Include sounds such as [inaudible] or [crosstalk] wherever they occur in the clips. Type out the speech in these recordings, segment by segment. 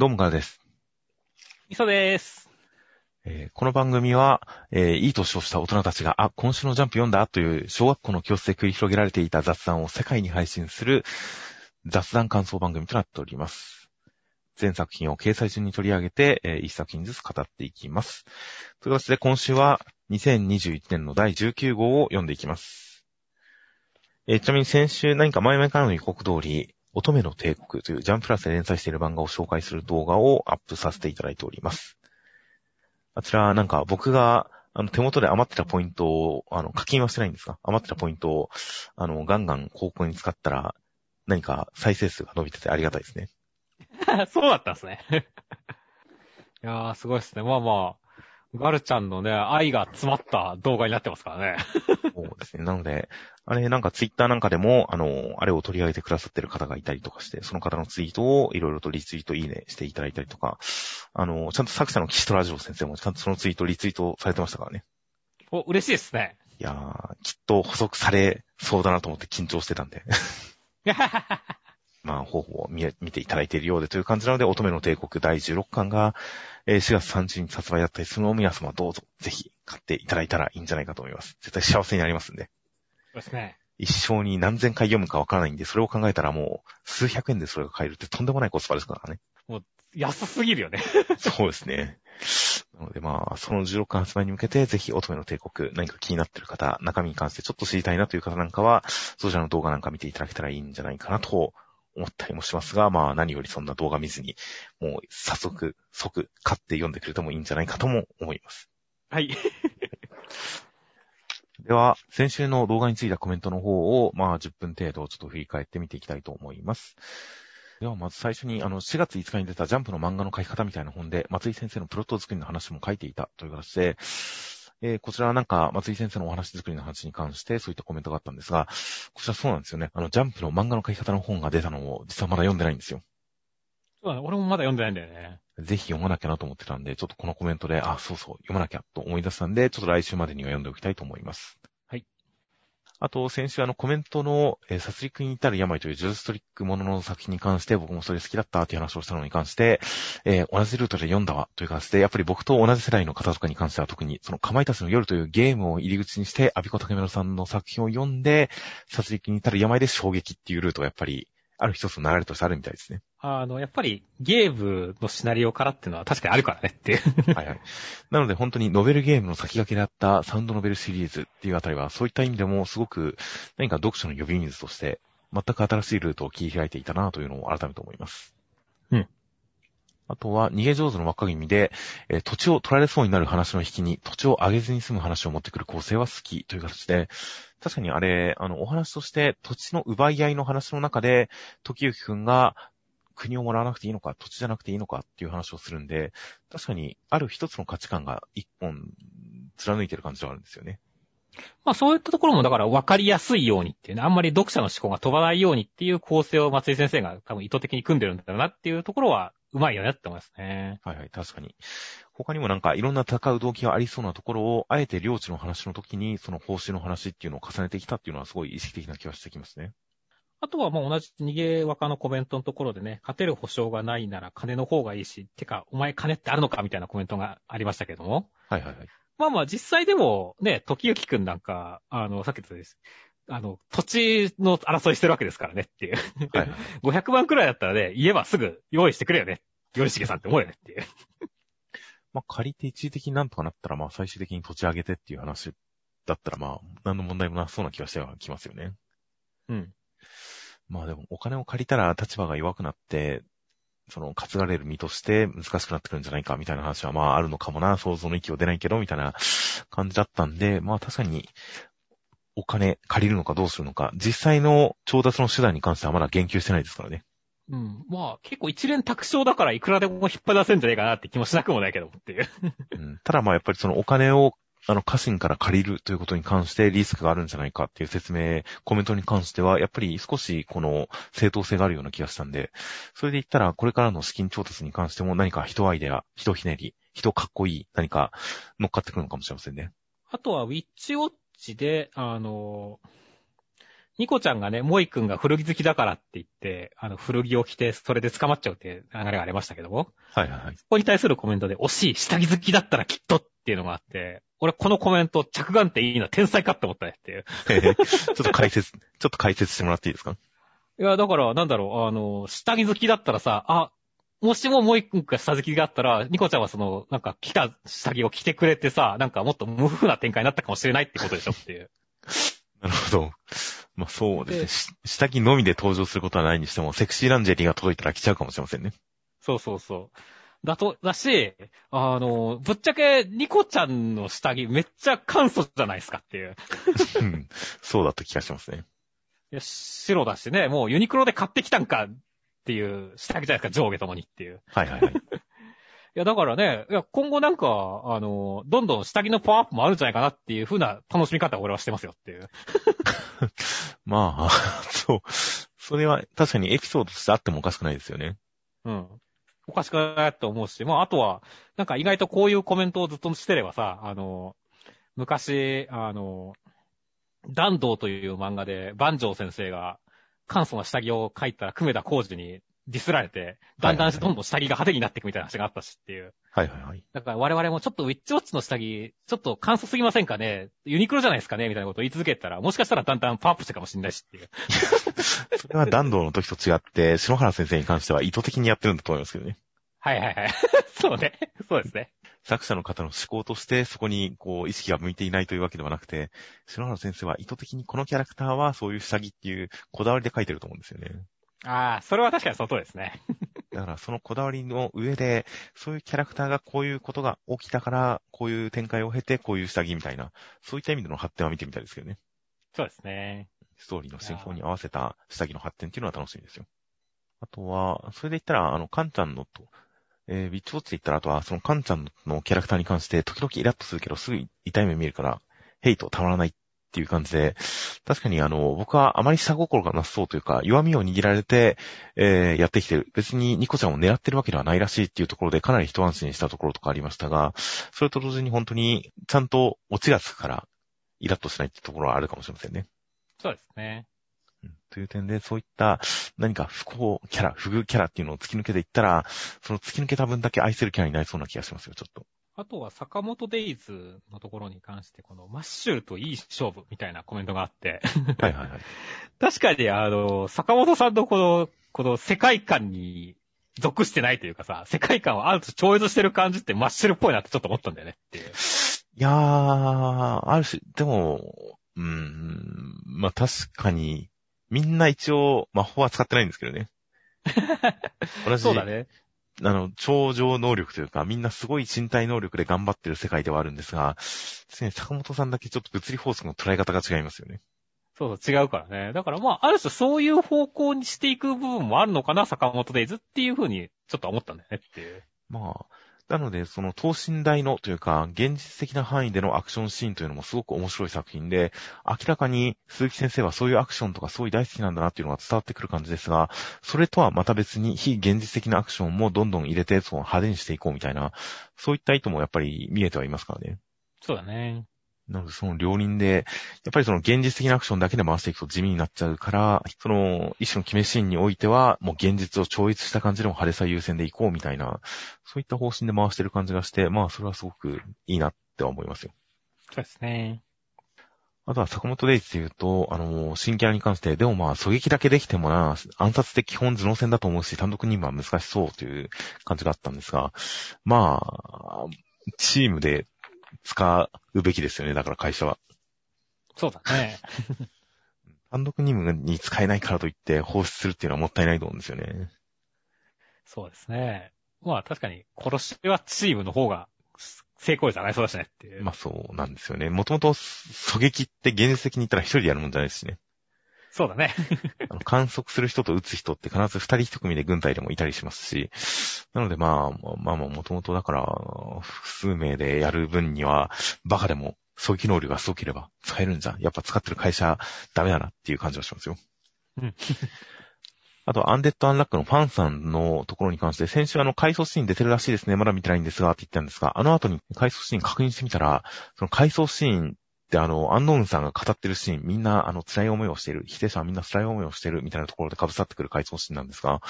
どうもからです。磯です。えーこの番組は、えーいい年をした大人たちが、あ、今週のジャンプ読んだという小学校の教室で繰り広げられていた雑談を世界に配信する雑談感想番組となっております。全作品を掲載順に取り上げて、えー一作品ずつ語っていきます。という形で今週は2021年の第19号を読んでいきます。えーちなみに先週何か前々からの予告通り、乙女の帝国というジャンプラスで連載している漫画を紹介する動画をアップさせていただいております。あちら、なんか僕が、あの、手元で余ってたポイントを、あの、課金はしてないんですが、余ってたポイントを、あの、ガンガン広告に使ったら、何か再生数が伸びててありがたいですね。[laughs] そうだったんですね。[laughs] いやー、すごいですね。まあまあ、ガルちゃんのね、愛が詰まった動画になってますからね。[laughs] そうですね。なので、あれ、なんかツイッターなんかでも、あの、あれを取り上げてくださってる方がいたりとかして、その方のツイートをいろいろとリツイートいいねしていただいたりとか、あの、ちゃんと作者の岸戸ラジオ先生もちゃんとそのツイートリツイートされてましたからね。お、嬉しいですね。いやー、きっと補足されそうだなと思って緊張してたんで。[laughs] まあ、方法を見見ていただいているようでという感じなので、乙女の帝国第16巻が、えー4月30日発売だったりするのを皆様どうぞ、ぜひ買っていただいたらいいんじゃないかと思います。絶対幸せになりますんで。そうですね。一生に何千回読むかわからないんで、それを考えたらもう、数百円でそれが買えるってとんでもないコスパですからね。安すぎるよね。[laughs] そうですね。なのでまあ、その16巻発売に向けて、ぜひ乙女の帝国、何か気になってる方、中身に関してちょっと知りたいなという方なんかは、そちらの動画なんか見ていただけたらいいんじゃないかなと思ったりもしますが、まあ何よりそんな動画見ずに、もう早速、即買って読んでくれてもいいんじゃないかとも思います。はい。[laughs] では、先週の動画についたコメントの方を、まあ10分程度ちょっと振り返ってみていきたいと思います。では、まず最初に、あの、4月5日に出たジャンプの漫画の書き方みたいな本で、松井先生のプロット作りの話も書いていたという形で、えーこちらはなんか、松井先生のお話作りの話に関して、そういったコメントがあったんですが、こちらそうなんですよね。あの、ジャンプの漫画の書き方の本が出たのを、実はまだ読んでないんですよ。そうだね。俺もまだ読んでないんだよね。ぜひ読まなきゃなと思ってたんで、ちょっとこのコメントで、あ、そうそう、読まなきゃと思い出したんで、ちょっと来週までには読んでおきたいと思います。あと、先週あのコメントの、えー殺戮に至る病というジューストリックものの作品に関して、僕もそれ好きだったっていう話をしたのに関して、えー同じルートで読んだわという形で、やっぱり僕と同じ世代の方とかに関しては特に、そのかまいたちの夜というゲームを入り口にして、アビコタケメロさんの作品を読んで、殺戮に至る病で衝撃っていうルートがやっぱり、ある一つの流れとしてあるみたいですね。あの、やっぱりゲームのシナリオからっていうのは確かにあるからねっていう。はいはい。なので本当にノベルゲームの先駆けであったサウンドノベルシリーズっていうあたりは、そういった意味でもすごく何か読書の呼び水として、全く新しいルートを切り開いていたなというのを改めて思います。うん。あとは、逃げ上手の若君で、えー土地を取られそうになる話の引きに、土地を上げずに済む話を持ってくる構成は好きという形で、確かにあれ、あの、お話として土地の奪い合いの話の中で、時行くんが国をもらわなくていいのか、土地じゃなくていいのかっていう話をするんで、確かに、ある一つの価値観が一本、貫いてる感じはあるんですよね。まあそういったところもだから分かりやすいようにっていうね、あんまり読者の思考が飛ばないようにっていう構成を松井先生が多分意図的に組んでるんだろうなっていうところは、うまいよねって思いますね。はいはい、確かに。他にもなんかいろんな戦う動機がありそうなところを、あえて領地の話の時に、その報酬の話っていうのを重ねてきたっていうのはすごい意識的な気がしてきますね。あとはもう同じ逃げ若のコメントのところでね、勝てる保証がないなら金の方がいいし、てか、お前金ってあるのかみたいなコメントがありましたけども。はいはいはい。まあまあ実際でもね、時行くんなんか、あの、さっき言ったです。あの、土地の争いしてるわけですからねっていう。はいはい。500万くらいだったらね、言えばすぐ用意してくれよね。よりしげさんって思うよねっていう。[laughs] まあ、借りて一時的になんとかなったら、まあ、最終的に土地上げてっていう話だったら、まあ、何の問題もなさそうな気がしてはきますよね。うん。まあでも、お金を借りたら立場が弱くなって、その、担がれる身として難しくなってくるんじゃないか、みたいな話は、まあ、あるのかもな、想像の域を出ないけど、みたいな感じだったんで、まあ、確かに、お金借りるのかどうするのか、実際の調達の手段に関してはまだ言及してないですからね。うん。まあ結構一連卓勝だからいくらでも引っ張り出せんじゃねえかなって気もしなくもないけどっていう。うん、ただまあ、やっぱりそのお金を、あの、家臣から借りるということに関してリスクがあるんじゃないかっていう説明、コメントに関しては、やっぱり少しこの正当性があるような気がしたんで、それで言ったら、これからの資金調達に関しても何か人アイデア、人ひねり、人かっこいい、何か乗っかってくるのかもしれませんね。あとはウィッチウォッチで、あの、ニコちゃんがね、モイ君が古着好きだからって言って、あの、古着を着て、それで捕まっちゃうって流れがありましたけども、はいはいはい。そこに対するコメントで、惜しい、下着好きだったらきっとっていうのがあって、俺このコメント、着眼点いいな、天才かって思ったねっていう。[laughs] ちょっと解説、ちょっと解説してもらっていいですか？いや、だから、なんだろう、あの、下着好きだったらさ、あ、もしもモイ君が下好きだったら、ニコちゃんはその、なんか着た下着を着てくれてさ、なんかもっと無風な展開になったかもしれないってことでしょっていう。[laughs] なるほど。まあそうですね。し下着のみで登場することはないにしても、セクシーランジェリーが届いたら着ちゃうかもしれませんね。そうそうそう。だと、だし、あの、ぶっちゃけ、ニコちゃんの下着めっちゃ簡素じゃないですかっていう。うんそうだった気がしますね。いや、白だしね、もうユニクロで買ってきたんかっていう下着じゃないですか、上下ともにっていう。はいはいはい。[laughs] いや、だからね、いや、今後なんか、あの、どんどん下着のパワーアップもあるんじゃないかなっていう風な楽しみ方を俺はしてますよっていう。[laughs] まあ、そう。それは確かにエピソードとしてあってもおかしくないですよね。うん。おかしくないと思うし、まあ、あとは、なんか意外とこういうコメントをずっとしてればさ、あの、昔、あの、弾道という漫画で、万丈先生が簡素な下着を書いたら、久米田浩二にディスられて、だんだんどんどん下着が派手になっていくみたいな話があったしっていう。はいはいはい。だから我々もちょっとウィッチウォッチの下着、ちょっと簡素すぎませんかね？ユニクロじゃないですかね？みたいなことを言い続けたら、もしかしたらだんだんパワーアップしたかもしれないしっていう。それは弾道の時と違って、篠原先生に関しては意図的にやってるんだと思いますけどね。はいはいはい。そうね。そうですね。作者の方の思考としてそこにこう意識が向いていないというわけではなくて、篠原先生は意図的にこのキャラクターはそういう下着っていうこだわりで書いてると思うんですよね。ああ、それは確かにその通りですね。[laughs] だからそのこだわりの上で、そういうキャラクターがこういうことが起きたから、こういう展開を経てこういう下着みたいな、そういった意味での発展は見てみたいですけどね。そうですね。ストーリーの進行に合わせた下着の発展っていうのは楽しみですよ。あとは、それで言ったら、あの、カンちゃんのと、えー、ビッチウォッチで言ったら、あとは、そのカンちゃんのキャラクターに関して、時々イラッとするけど、すぐ痛い目見えるから、ヘイトたまらないっていう感じで、確かにあの、僕はあまり下心がなさそうというか、弱みを握られて、えー、やってきてる。別にニコちゃんを狙ってるわけではないらしいっていうところで、かなり一安心したところとかありましたが、それと同時に本当に、ちゃんとオチがつくから、イラッとしないっていうところはあるかもしれませんね。そうですね。うんという点で、そういった何か不幸キャラ、不遇キャラっていうのを突き抜けていったら、その突き抜けた分だけ愛せるキャラになりそうな気がしますよ、ちょっと。あとは坂本デイズのところに関して、このマッシュルといい勝負みたいなコメントがあって、はいはいはい。[laughs] 確かにあの、坂本さんのこの、この世界観に属してないというかさ、世界観をある種超越してる感じってマッシュルっぽいなってちょっと思ったんだよねっていう。いやー、ある種、でも、うーん、まあ確かに、みんな一応魔法は使ってないんですけどね。[laughs] 同じ、そうだね。あの、超常能力というか、みんなすごい身体能力で頑張ってる世界ではあるんですが、ですね、坂本さんだけちょっと物理法則の捉え方が違いますよね。そうそう、違うからね。だからまあ、ある種そういう方向にしていく部分もあるのかな、坂本デイズっていうふうに、ちょっと思ったんだよねっていう。まあ、なので、その等身大のというか、現実的な範囲でのアクションシーンというのもすごく面白い作品で、明らかに鈴木先生はそういうアクションとかそういう大好きなんだなっていうのが伝わってくる感じですが、それとはまた別に非現実的なアクションもどんどん入れて、その派手にしていこうみたいな、そういった意図もやっぱり見えてはいますからね。そうだね。なので、その両輪で、やっぱりその現実的なアクションだけで回していくと地味になっちゃうから、その一種の決めシーンにおいては、もう現実を超越した感じでも派手さ優先でいこうみたいな、そういった方針で回してる感じがして、まあそれはすごくいいなって思いますよ。そうですね。あとは坂本デイズで言うと、あの、新キャラに関して、でもまあ狙撃だけできてもな、暗殺って基本頭脳戦だと思うし、単独任務は難しそうという感じがあったんですが、まあ、チームで使うべきですよね、だから会社は。そうだね。[laughs] 単独任務に使えないからといって放出するっていうのはもったいないと思うんですよね。そうですね。まあ確かに、殺しはチームの方が成功率上がりそうだしねっていう。まあそうなんですよね。もともと狙撃って現実的に言ったら一人でやるもんじゃないですしね。そうだね。[laughs] 観測する人と撃つ人って必ず二人一組で軍隊でもいたりしますし、なのでまあ、まあまあもともとだから、複数名でやる分には、バカでも狙撃能力がすごければ使えるんじゃん。やっぱ使ってる会社ダメだなっていう感じがしますよ。うん。[laughs] あと、アンデッド・アンラックのファンさんのところに関して、先週あの、回想シーン出てるらしいですね。まだ見てないんですが、って言ったんですが、あの後に回想シーン確認してみたら、その回想シーンっってあの、アンノーンさんが語ってるシーン、みんなあの、辛い思いをしている、否定者はみんな辛い思いをしているみたいなところで被さってくる回想シーンなんですが、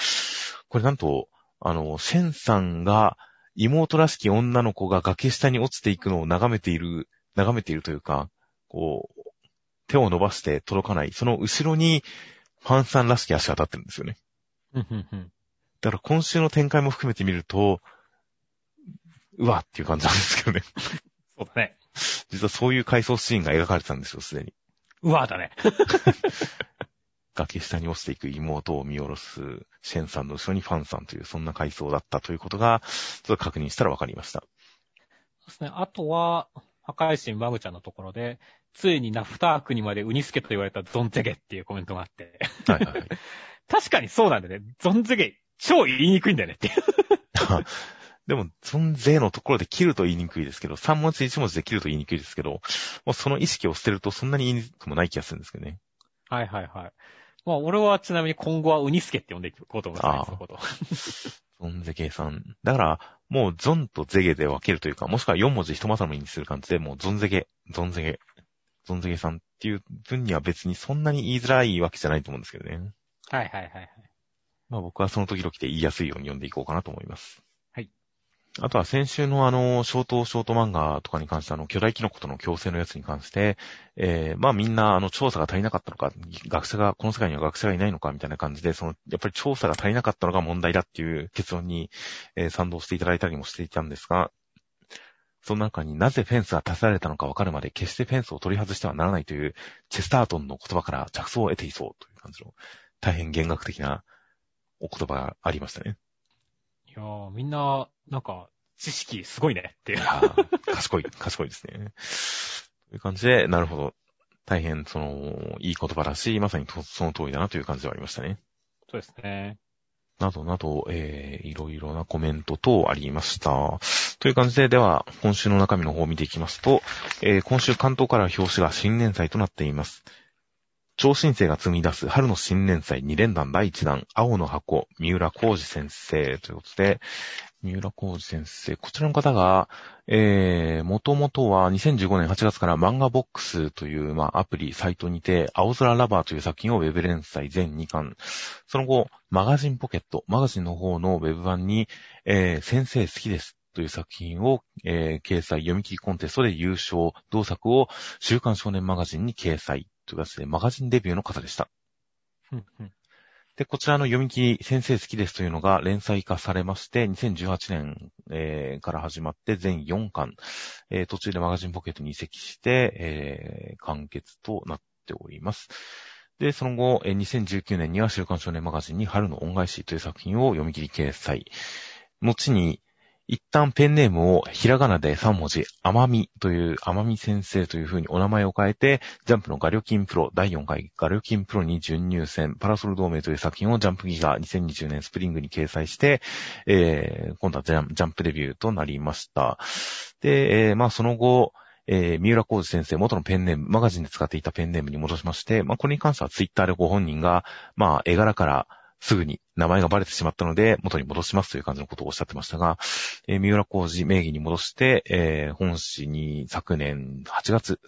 これなんと、あの、シェンさんが妹らしき女の子が崖下に落ちていくのを眺めている、眺めているというか、こう、手を伸ばして届かない、その後ろにファンさんらしき足が立ってるんですよね。だから今週の展開も含めてみると、うわっていう感じなんですけどね。[laughs] そうだね。[laughs] 実はそういう回想シーンが描かれてたんですよ、すでに。うわだね。[laughs] 崖下に落ちていく妹を見下ろすシェンさんの後ろにファンさんという、そんな回想だったということが、ちょっと確認したらわかりました。そうですね。あとは、破壊神バグちゃんのところで、ついにナフタークにまでウニスケと言われたゾンゼゲっていうコメントがあって。はいはい。[laughs] 確かにそうなんだよね。ゾンゼゲ、超言いにくいんだよねっていう。でも、ゾンゼのところで切ると言いにくいですけど、3文字1文字で切ると言いにくいですけど、もうその意識を捨てるとそんなに言いにくくもない気がするんですけどね。はいはいはい。まあ、俺はちなみに今後はウニスケって呼んでいこうと思います、ね、こと。ゾンゼゲさん。だから、もうゾンとゼゲで分けるというか、もしくは4文字一まさのにする感じで、もうゾンゼゲ、ゾンゼゲ、ゾンゼゲさんっていう分には別にそんなに言いづらいわけじゃないと思うんですけどね。はいはいはいはい。まあ僕はその時々で言いやすいように読んでいこうかなと思います。あとは先週のあの、ショートショート漫画とかに関してあの、巨大キノコとの共生のやつに関して、えー、まあみんなあの、調査が足りなかったのか、学者が、この世界には学者がいないのかみたいな感じで、その、やっぱり調査が足りなかったのが問題だっていう結論に、えー、賛同していただいたりもしていたんですが、その中になぜフェンスが足されたのかわかるまで決してフェンスを取り外してはならないというチェスタートンの言葉から着想を得ていそうという感じの大変弦楽的なお言葉がありましたね。いやー、みんな、なんか、知識すごいねっていう。賢い、賢いですね。という感じで、なるほど。大変、その、いい言葉らしい、まさにその通りだなという感じではありましたね。そうですね。などなど、えー、いろいろなコメント等ありました。という感じで、では、今週の中身の方を見ていきますと、えー、今週関東から表紙が新年祭となっています。超新星が積み出す春の新年祭2連弾第1弾、青の箱、三浦浩二先生ということで、三浦浩二先生、こちらの方が、えー、もともとは2015年8月から漫画ボックスという、まあ、アプリ、サイトにて、青空ラバーという作品をウェブ連載全2巻。その後、マガジンポケット、マガジンの方のウェブ版に、えー、先生好きですという作品を、えー、掲載、読み切りコンテストで優勝、同作を週刊少年マガジンに掲載。という形でマガジンデビューの方でした。で、こちらの読み切り先生好きですというのが連載化されまして、2018年、えー、から始まって全4巻、えー、途中でマガジンポケットに移籍して、えー、完結となっております。で、その後、えー、2019年には週刊少年マガジンに春の恩返しという作品を読み切り掲載。後に、一旦ペンネームをひらがなで3文字、甘みという、甘み先生という風にお名前を変えて、ジャンプのガリョキンプロ、第4回ガリョキンプロに準入選、パラソル同盟という作品をジャンプギガ2020年スプリングに掲載して、えー、今度はジャンプデビューとなりました。で、えー、まあその後、えー、三浦浩二先生、元のペンネーム、マガジンで使っていたペンネームに戻しまして、まあこれに関してはツイッターでご本人が、まあ絵柄から、すぐに名前がバレてしまったので、元に戻しますという感じのことをおっしゃってましたが、えー、三浦工事名義に戻して、えー、本誌に昨年8月、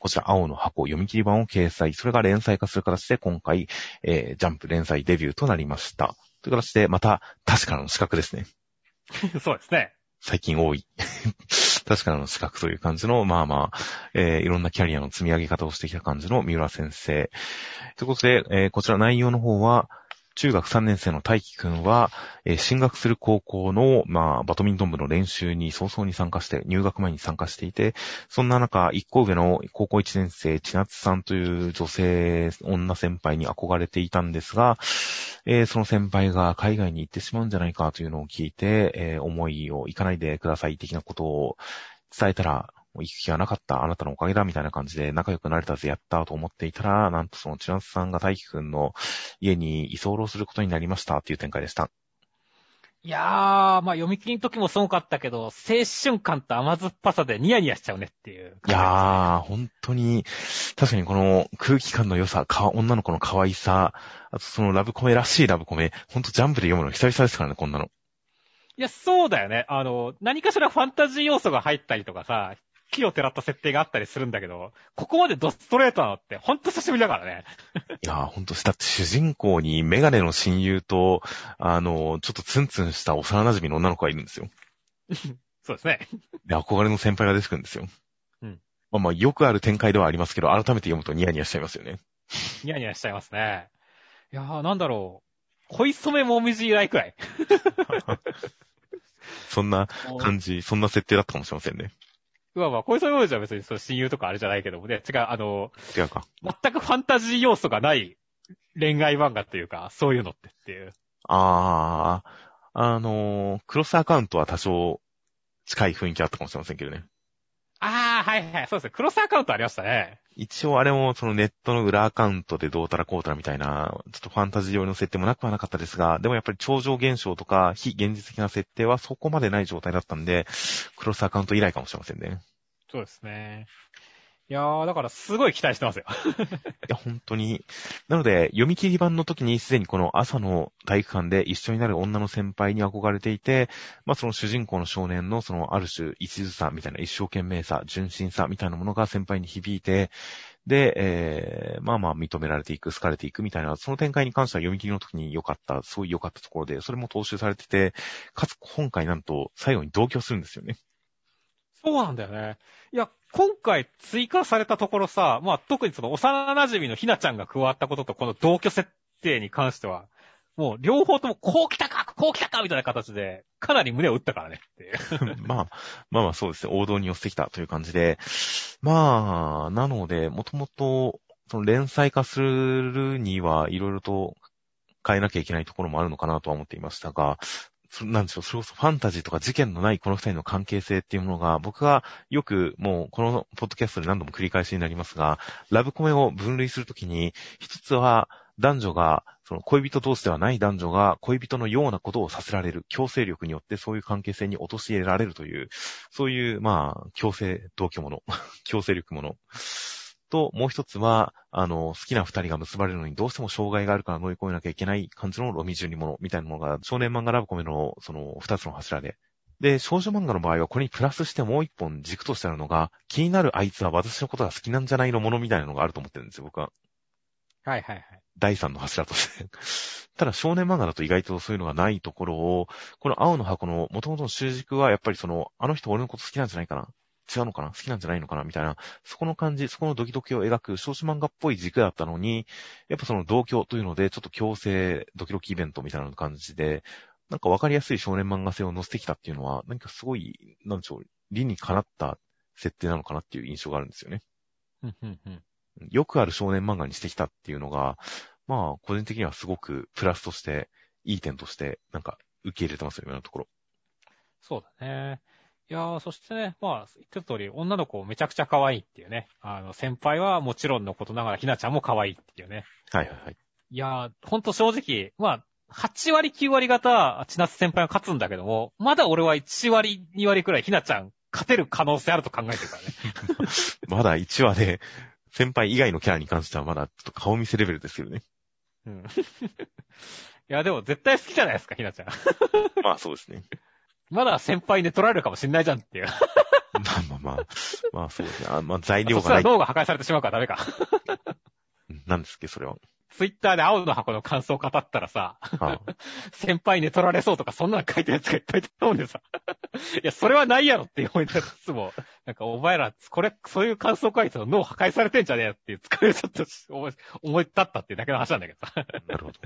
こちら青の箱読み切り版を掲載、それが連載化する形で今回、えー、ジャンプ連載デビューとなりました。という形で、また、確かなの資格ですね。[laughs] そうですね。最近多い。[laughs] 確かなの資格という感じの、まあまあ、えー、いろんなキャリアの積み上げ方をしてきた感じの三浦先生。ということで、えー、こちら内容の方は、中学3年生の大輝くんは、えー、進学する高校の、まあ、バドミントン部の練習に早々に参加して、入学前に参加していて、そんな中、一個上の高校1年生、千夏さんという女性、女先輩に憧れていたんですが、えー、その先輩が海外に行ってしまうんじゃないかというのを聞いて、えー、思いを行かないでください的なことを伝えたら、もう行く気がなかった、あなたのおかげだ、みたいな感じで仲良くなれたぜ、やったと思っていたら、なんとその千夏さんが大輝くんの家に居候することになりましたっていう展開でした。いやー、まあ読み切りの時もすごかったけど、青春感と甘酸っぱさでニヤニヤしちゃうねっていう、ね、いやー、本当に、確かにこの空気感の良さ、か女の子の可愛さ、あとそのラブコメらしいラブコメ、ほんとジャンプで読むの久々ですからね、こんなの。いや、そうだよね。あの、何かしらファンタジー要素が入ったりとかさ、奇をてらった設定があったりするんだけど、ここまでドストレートなのってほんと久しぶりだからね。[laughs] いやー、ほんと、だって主人公にメガネの親友と、あの、ちょっとツンツンした幼馴染の女の子がいるんですよ。[laughs] そうですね。で、憧れの先輩が出てくるんですよ。うん。まあまあ、よくある展開ではありますけど、改めて読むとニヤニヤしちゃいますよね。[laughs] ニヤニヤしちゃいますね。いやー、なんだろう。恋染めもみじ以来くらい。そんな感じ、そんな設定だったかもしれませんね。うわまあ、恋染めもみじは別にその親友とかあれじゃないけどもね、違う、あの、違うか。全くファンタジー要素がない恋愛漫画っていうか、そういうのってっていう。あー、あのークロスアカウントは多少近い雰囲気あったかもしれませんけどね。あー、はいはい、そうですね。クロスアカウントありましたね。一応あれもそのネットの裏アカウントでどうたらこうたらみたいな、ちょっとファンタジー用の設定もなくはなかったですが、でもやっぱり超常現象とか非現実的な設定はそこまでない状態だったんで、クロスアカウント以来かもしれませんね。そうですね。いやー、だからすごい期待してますよ。[laughs] いや、本当に。なので、読み切り版の時にすでにこの朝の体育館で一緒になる女の先輩に憧れていて、まあその主人公の少年のそのある種一途さみたいな一生懸命さ、純真さみたいなものが先輩に響いて、で、えー、まあまあ認められていく、好かれていくみたいな、その展開に関しては読み切りの時に良かった、そういう良かったところで、それも踏襲されてて、かつ今回なんと最後に同居するんですよね。そうなんだよね。いや、今回追加されたところさ、まあ特にその幼馴染のひなちゃんが加わったこととこの同居設定に関しては、もう両方ともこう来たかこう来たかみたいな形で、かなり胸を打ったからねって。[laughs] まあ、まあまあそうですね。王道に寄ってきたという感じで。まあ、なので、もともと、その連載化するにはいろいろと変えなきゃいけないところもあるのかなとは思っていましたが、なんでしょう、それこそファンタジーとか事件のないこの二人の関係性っていうものが、僕がよくもうこのポッドキャストで何度も繰り返しになりますが、ラブコメを分類するときに、一つは男女が、その恋人同士ではない男女が恋人のようなことをさせられる、強制力によってそういう関係性に陥れられるという、そういう、まあ、強制同居もの、[laughs] 強制力もの。と、もう一つは、あの、好きな二人が結ばれるのにどうしても障害があるから乗り越えなきゃいけない感じのロミジュニものみたいなのが、少年漫画ラブコメの、その、二つの柱で。で、少女漫画の場合はこれにプラスしてもう一本軸としてあるのが、気になるあいつは私のことが好きなんじゃないのものみたいなのがあると思ってるんですよ、僕は。はいはいはい。第三の柱として。[laughs] ただ少年漫画だと意外とそういうのがないところを、この青の箱の元々の主軸はやっぱりその、あの人俺のこと好きなんじゃないかな違うのかな？好きなんじゃないのかな？みたいな、そこの感じ、そこのドキドキを描く少子漫画っぽい軸だったのに、やっぱその同居というので、ちょっと強制ドキドキイベントみたいな感じで、なんかわかりやすい少年漫画性を乗せてきたっていうのは、何かすごい、なんでしょう、理にかなった設定なのかなっていう印象があるんですよね。うんうんうん。よくある少年漫画にしてきたっていうのが、まあ、個人的にはすごくプラスとして、いい点として、なんか、受け入れてますよ、今のところ。そうだね。いやー、そしてね、まあ、言ってた通り、女の子めちゃくちゃ可愛いっていうね。あの、先輩はもちろんのことながら、ひなちゃんも可愛いっていうね。はいはいはい。いやー、ほんと正直、まあ、8割9割方、千夏先輩が勝つんだけども、まだ俺は1割2割くらいひなちゃん勝てる可能性あると考えてるからね。[laughs] まだ1話で、先輩以外のキャラに関してはまだちょっと顔見せレベルですけどね。うん。[laughs] いや、でも絶対好きじゃないですか、ひなちゃん。[laughs] まあそうですね。まだ先輩で取られるかもしんないじゃんっていう。まあまあまあ、まあそうですね。あまあ材料がない。脳が破壊されてしまうからダメか。うんなんですっけ、それは。ツイッターで青の箱の感想を語ったらさ、あ先輩に取られそうとかそんなの書いてるやつがいっぱいいたと思うんでさ。いや、それはないやろって思いつつも、なんかお前ら、これ、そういう感想書いてたら脳破壊されてんじゃねえよっていう疲れちょっと思い、思い立ったっていうだけの話なんだけどさ。なるほど。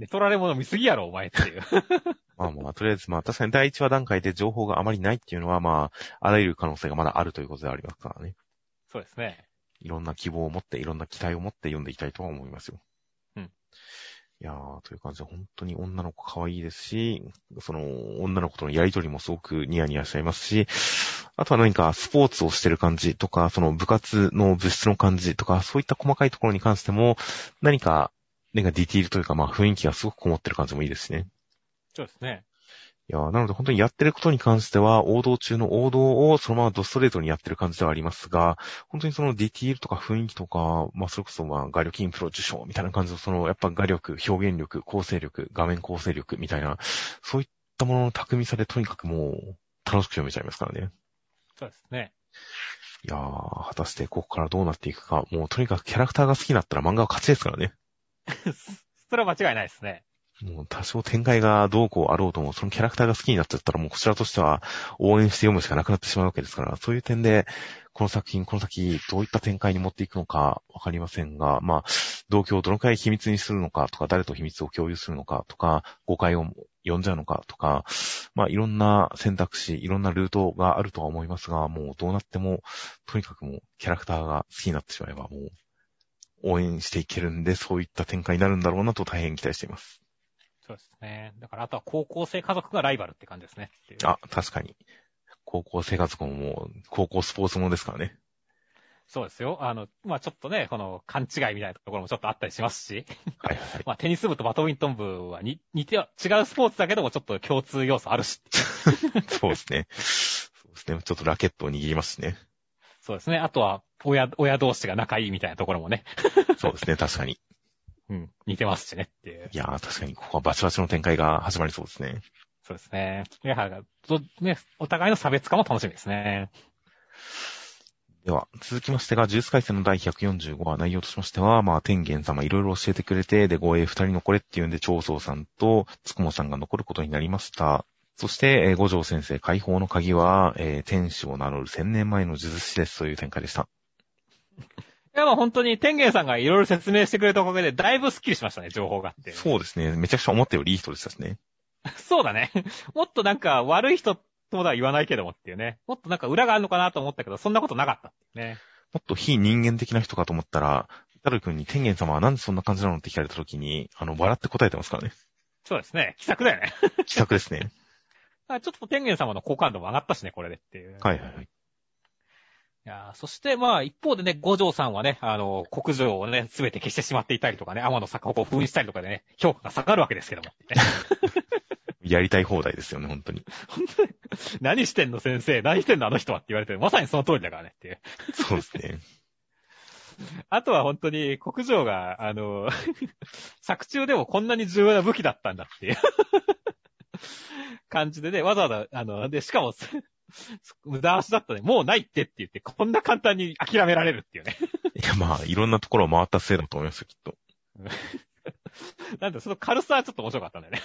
ね、取られ物見すぎやろ、お前っていう。[laughs] まあまあ、とりあえずまあ確かに第1話段階で情報があまりないっていうのはまあ、あらゆる可能性がまだあるということでありますからね。そうですね。いろんな希望を持って、いろんな期待を持って読んでいきたいとは思いますよ。うん。いやー、という感じで本当に女の子可愛いですし、その、女の子とのやりとりもすごくニヤニヤしちゃいますし、あとは何かスポーツをしてる感じとか、その部活の部室の感じとか、そういった細かいところに関しても、何か、何かディティールというか、まあ雰囲気がすごくこもってる感じもいいですしね。そうですね。いやーなので本当にやってることに関しては、王道中の王道をそのままドストレートにやってる感じではありますが、本当にそのディティールとか雰囲気とか、まあそれこそまあ画力インプロ受賞みたいな感じのそのやっぱ画力、表現力、構成力、画面構成力みたいな、そういったものの巧みさでとにかくもう楽しく読めちゃいますからね。そうですね。いやー、果たしてここからどうなっていくか、もうとにかくキャラクターが好きになったら漫画は勝ちですからね。[laughs] それは間違いないですね。もう多少展開がどうこうあろうとも、そのキャラクターが好きになっちゃったらもうこちらとしては応援して読むしかなくなってしまうわけですから、そういう点で、この作品、この先、どういった展開に持っていくのかわかりませんが、まあ、同居をどのくらい秘密にするのかとか、誰と秘密を共有するのかとか、誤解を呼んじゃうのかとか、まあ、いろんな選択肢、いろんなルートがあるとは思いますが、もうどうなっても、とにかくもうキャラクターが好きになってしまえば、もう応援していけるんで、そういった展開になるんだろうなと大変期待しています。そうですね。だからあとは高校生家族がライバルって感じですね。あ、確かに。高校生活ももう、高校スポーツものですからね。そうですよ。あの、まあちょっとね、この勘違いみたいなところもちょっとあったりしますし、はいはいはい。[laughs] まあテニス部とバドミントン部はに似ては、違うスポーツだけどもちょっと共通要素あるし。[laughs] そうですね。そうですね。ちょっとラケットを握りますしね。そうですね。あとは、親、親同士が仲いいみたいなところもね、[laughs] そうですね。確かに。うん、似てますしねっていう。いやー、確かにここはバチバチの展開が始まりそうですね。そうですね。やはり、どね、お互いの差別化も楽しみですね。では、続きましてが、ジュース回戦の第145話内容としましては、まあ、天元様いろいろ教えてくれて、で、護衛二人残れっていうんで、長宗さんとつくもさんが残ることになりました。そして、えー五条先生解放の鍵は、えー天使を名乗る千年前の術師ですという展開でした。いや、まあ本当に天元さんがいろいろ説明してくれたおかげで、だいぶスッキリしましたね、情報があって。そうですね。めちゃくちゃ思ったよりいい人でしたしね。[laughs] そうだね。もっとなんか悪い人とは言わないけどもっていうね。もっとなんか裏があるのかなと思ったけど、そんなことなかったね。もっと非人間的な人かと思ったら、タル君に天元様はなんでそんな感じなのって聞かれた時に、あの、笑って答えてますからね。そうですね。気さくだよね。気さくですね。あちょっと天元様の好感度も上がったしね、これでっていう。はいはいはい。いやーそして、まあ、一方でね、五条さんはね、あの、国情をね、すべて消してしまっていたりとかね、天の坂を封印したりとかでね、評価が下がるわけですけども。ね [laughs] やりたい放題ですよね、本当に。何してんの先生何してんのあの人はって言われてる。まさにその通りだからねっていう。そうですね。あとは本当に国情が、あの、[laughs] 作中でもこんなに重要な武器だったんだっていう感じでね、わざわざ、あの、で、しかも、無駄足だったね、もうないってって言って、こんな簡単に諦められるっていうね。いや、まあ、いろんなところを回ったせいだと思いますよ、きっと。[laughs] なんで、その軽さはちょっと面白かったんだよね。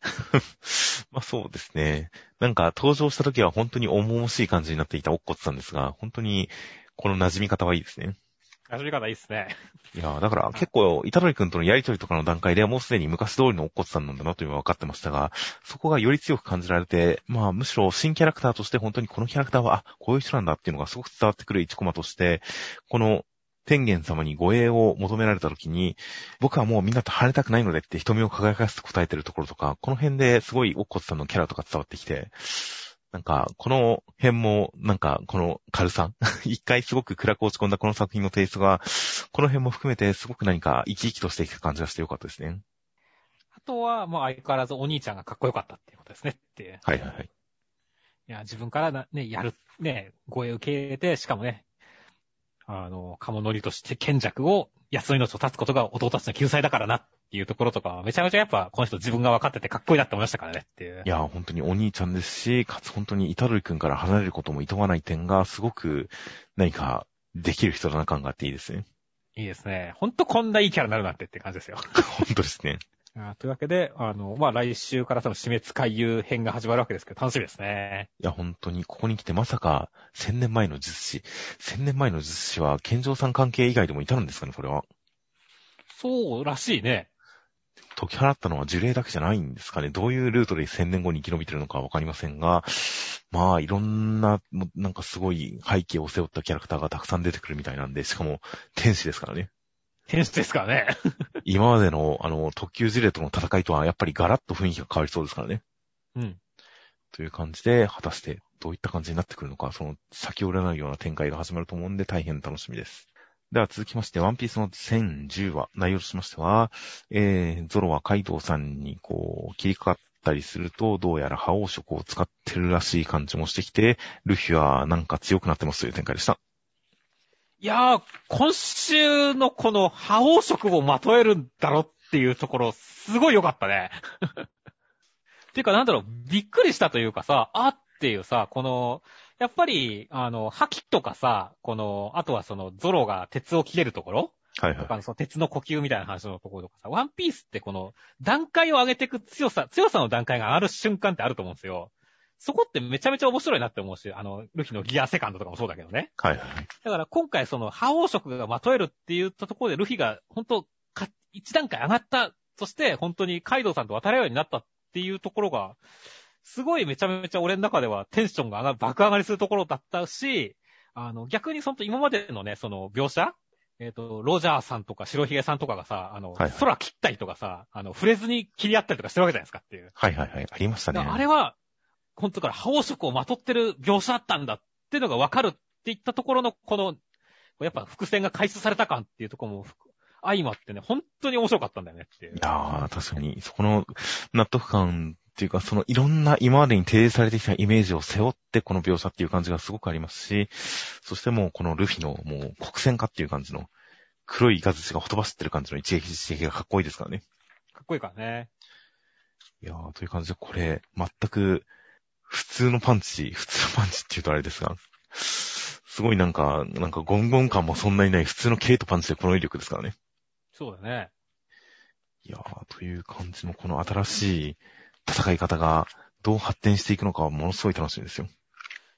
[laughs] まあそうですね。なんか登場した時は本当に重々しい感じになっていたおっこつさんですが、本当にこの馴染み方はいいですね。遊び方いいっすね。いやだから結構、イタドリ君とのやりとりとかの段階ではもうすでに昔通りのおっこつさんなんだなというのは分かってましたが、そこがより強く感じられて、まあむしろ新キャラクターとして本当にこのキャラクターは、あ、こういう人なんだっていうのがすごく伝わってくる一コマとして、この天元様に護衛を求められた時に、僕はもうみんなと離れたくないのでって瞳を輝かせて答えてるところとか、この辺ですごいおっこつさんのキャラとか伝わってきて、なんか、この辺も、なんか、この軽さ、[laughs] 一回すごく暗く落ち込んだこの作品のテイストが、この辺も含めてすごく何か生き生きとしていく感じがしてよかったですね。あとは、まあ相変わらずお兄ちゃんがかっこよかったっていうことですねっていう。はいはいはい。いや、自分からなね、やる、ね、護衛を受け入れて、しかもね、あの、鴨乗りとして賢弱を、安の命を絶つことが弟たちの救済だからなっていうところとかは、めちゃめちゃやっぱ、この人自分が分かっててかっこいいなって思いましたからねっていう。いや、本当にお兄ちゃんですし、かつ本当にイタルイ君から離れることも厭わない点が、すごく何かできる人だな感があっていいですね。いいですね。ほんとこんないいキャラになるなんてって感じですよ。[laughs] 本当ですね。あというわけで、あの、まあ、来週から多分死滅回遊編が始まるわけですけど、楽しみですね。いや、本当に、ここに来てまさか、千年前の術師。千年前の術師は、健常さん関係以外でもいたんですかね、これは。そうらしいね。解き払ったのは呪霊だけじゃないんですかね。どういうルートで千年後に生き延びてるのかわかりませんが、まあ、いろんな、もなんかすごい背景を背負ったキャラクターがたくさん出てくるみたいなんで、しかも、天使ですからね。天使ですからね。[laughs] 今までの、あの、特級呪霊との戦いとは、やっぱりガラッと雰囲気が変わりそうですからね。うん。という感じで、果たしてどういった感じになってくるのか、その先を占うような展開が始まると思うんで大変楽しみです。では続きまして、ワンピースの1010話、内容としましては、えー、ゾロはカイドウさんにこう、切りかかったりすると、どうやら覇王色を使ってるらしい感じもしてきて、ルフィはなんか強くなってますという展開でした。いやー、今週のこの覇王色をまとえるんだろっていうところ、すごい良かったね。っ [laughs] ていうかなんだろう、びっくりしたというかさ、あっていうさ、この、やっぱり、あの、覇気とかさ、この、あとはその、ゾロが鉄を切れるところはいはい。とか、その鉄の呼吸みたいな話のところとかさ、ワンピースってこの、段階を上げていく強さ、強さの段階が上がる瞬間ってあると思うんですよ。そこってめちゃめちゃ面白いなって思うし、あの、ルフィのギアセカンドとかもそうだけどね。はいはい。だから今回その、覇王色がまとえるって言ったところで、ルフィが本当か、一段階上がった、そして本当にカイドウさんと渡れるようになったっていうところが、すごいめちゃめちゃ俺の中ではテンションが上がる、爆上がりするところだったし、あの、逆にその今までのね、その描写えっ、と、ロジャーさんとか白ひげさんとかがさ、あの、はいはい空切ったりとかさ、あの、触れずに切り合ったりとかしてるわけじゃないですかっていう。はいはいはい。ありましたね。あれは、本当から覇王色をまとってる描写だったんだっていうのがわかるっていったところの、この、やっぱ伏線が回収された感っていうところも相まってね、本当に面白かったんだよねっていう。いやー、確かに、そこの納得感っていうか、そのいろんな今までに提示されてきたイメージを背負ってこの描写っていう感じがすごくありますし、そしてもうこのルフィのもう国戦化っていう感じの黒いイカズチがほとばしってる感じの一撃一撃がかっこいいですからね。かっこいいからね。いやー、という感じでこれ、全く普通のパンチ、普通のパンチって言うとあれですが、すごいなんか、なんかゴンゴン感もそんなにない普通のケイトパンチでこの威力ですからね。そうだね。いやー、という感じのこの新しい戦い方がどう発展していくのかはものすごい楽しみですよ。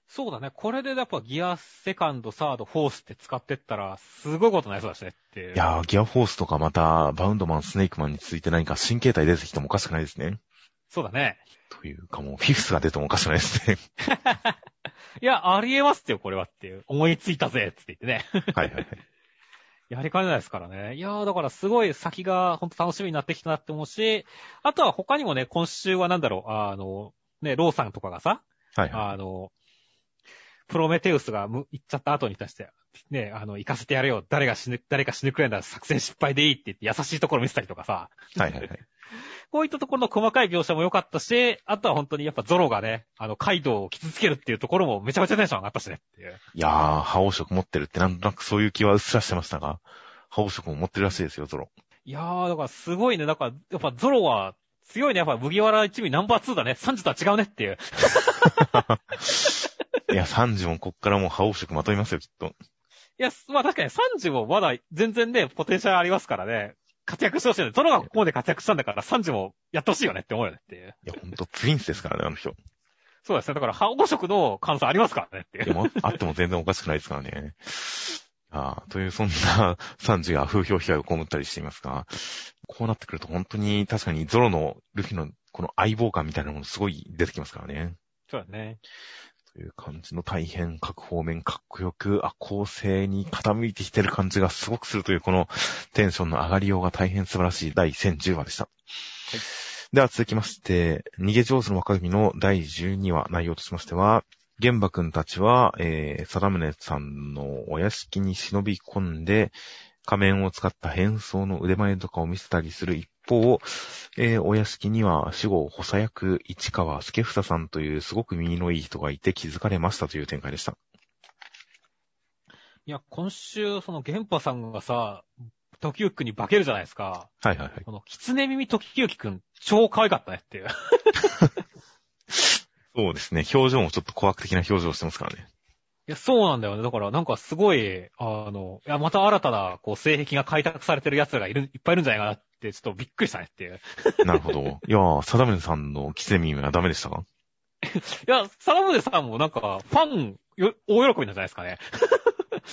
そうだね。これでやっぱギアセカンド、サード、フォースって使ってったら、すごいことになりそうだしねっていう。いやー、ギアフォースとかまた、バウンドマン、スネークマンについて何か新形態出てきてもおかしくないですね。そうだね。というかもう、フィフスが出てもおかしくないですね。いや、ありえますよ、これはっていう。思いついたぜって言ってね。はいはいはい。やりかねないですからね。いやー、だからすごい先が本当楽しみになってきたなって思うし、あとは他にもね、今週はなんだろう、あの、ね、ローさんとかがさ、はいはい。あの、プロメテウスがむ行っちゃった後に対して、ね、あの、行かせてやれよ、誰が死ぬ、誰か死ぬくらいなら作戦失敗でいいって言って優しいところ見せたりとかさ、はいはいはい。[laughs] こういったところの細かい描写も良かったし、あとは本当にやっぱゾロがね、あの、カイドウを傷つけるっていうところもめちゃめちゃテンション上がったしねっていう。いやー、覇王色持ってるってなんとなくそういう気はうっすらしてましたが、覇王色も持ってるらしいですよ、ゾロ。いやー、だからすごいね、だから、やっぱゾロは強いね、やっぱ麦わら一味ナンバー2だね、サンジとは違うねっていう。[laughs] いや、サンジもこっからもう覇王色まとめますよ、きっと。いや、まあ確かにサンジもまだ全然ね、ポテンシャルありますからね。活躍してほしいね。ゾロがここまで活躍したんだから、サンジもやってほしいよねって思うよねっていう。いや、ほんと、プリンスですからね、あの人。そうですね。だから、覇王色の感想ありますからねっていう。でも、あっても全然おかしくないですからね。ああ、という、そんな、サンジが風評被害を被ったりしていますが、こうなってくると本当に確かにゾロのルフィのこの相棒感みたいなものすごい出てきますからね。そうだね。という感じの大変各方面かっこよく、あ、構成に傾いてきてる感じがすごくするというこのテンションの上がりようが大変素晴らしい第1010話でした。では続きまして、逃げ上手の若君の第12話内容としましては、玄馬くんたちは、えー、貞宗さんのお屋敷に忍び込んで、仮面を使った変装の腕前とかを見せたりする一方、えー、お屋敷には死後補佐役市川助房さんというすごく耳のいい人がいて気づかれましたという展開でした。いや、今週、その、玄波さんがさ、時行くんに化けるじゃないですか。はいはいはい。この、狐耳時行くん、超可愛かったねっていう。[laughs] そうですね。表情もちょっと怖く的な表情をしてますからね。いや、そうなんだよね。だから、なんかすごい、あの、いや、また新たな、こう、性癖が開拓されてる奴らがいる、いっぱいいるんじゃないかなって、ちょっとびっくりしたねっていう。[laughs] なるほど。いやー、貞宗さんのキツネ耳はダメでしたか？[laughs] いや、サラムネさんもなんか、ファン、よ、大喜びなんじゃないですかね。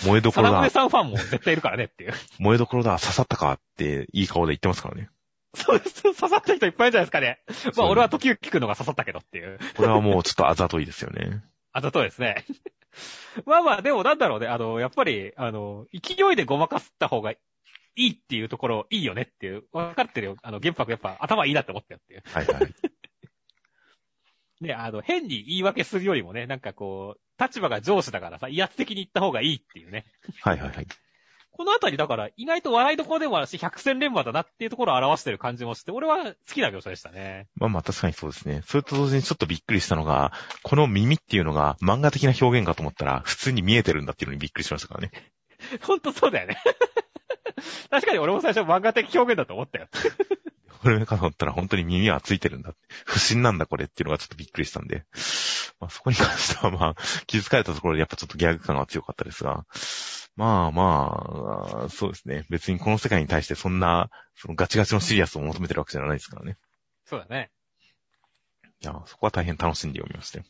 燃えどころだ、サラムネさんファンも絶対いるからねっていう。燃えどころだ、刺さったかっていい顔で言ってますからね。そうです。刺さった人いっぱいいるんじゃないですかね。まあ、俺は時行くのが刺さったけどっていう。これはもうちょっとあざといですよね。あざといですね。[laughs] まあまあ、でもなんだろうね。あの、やっぱり、あの、勢いでごまかした方がいいっていうところ、いいよねっていう。わかってるよ。あの、原白やっぱ頭いいなって思ったよっていう。はいはい。[laughs] ね、あの、変に言い訳するよりもね、なんかこう、立場が上司だからさ、威圧的に言った方がいいっていうね。はいはいはい。このあたりだから、意外と笑いどころでもあるし、百戦錬磨だなっていうところを表してる感じもして、俺は好きな描写でしたね。まあまあ確かにそうですね。それと同時にちょっとびっくりしたのが、この耳っていうのが漫画的な表現かと思ったら、普通に見えてるんだっていうのにびっくりしましたからね。ほんとそうだよね。[laughs] 確かに俺も最初漫画的表現だと思ったよ。ルメかと思ったら本当に耳はついてるんだ。不審なんだこれっていうのがちょっとびっくりしたんで。まあ、そこに関してはまあ、気づかれたところでやっぱちょっとギャグ感が強かったですが。まあまあ、そうですね。別にこの世界に対してそんな、そのガチガチのシリアスを求めてるわけじゃないですからね。そうだね。いや、そこは大変楽しんで読みましたよ。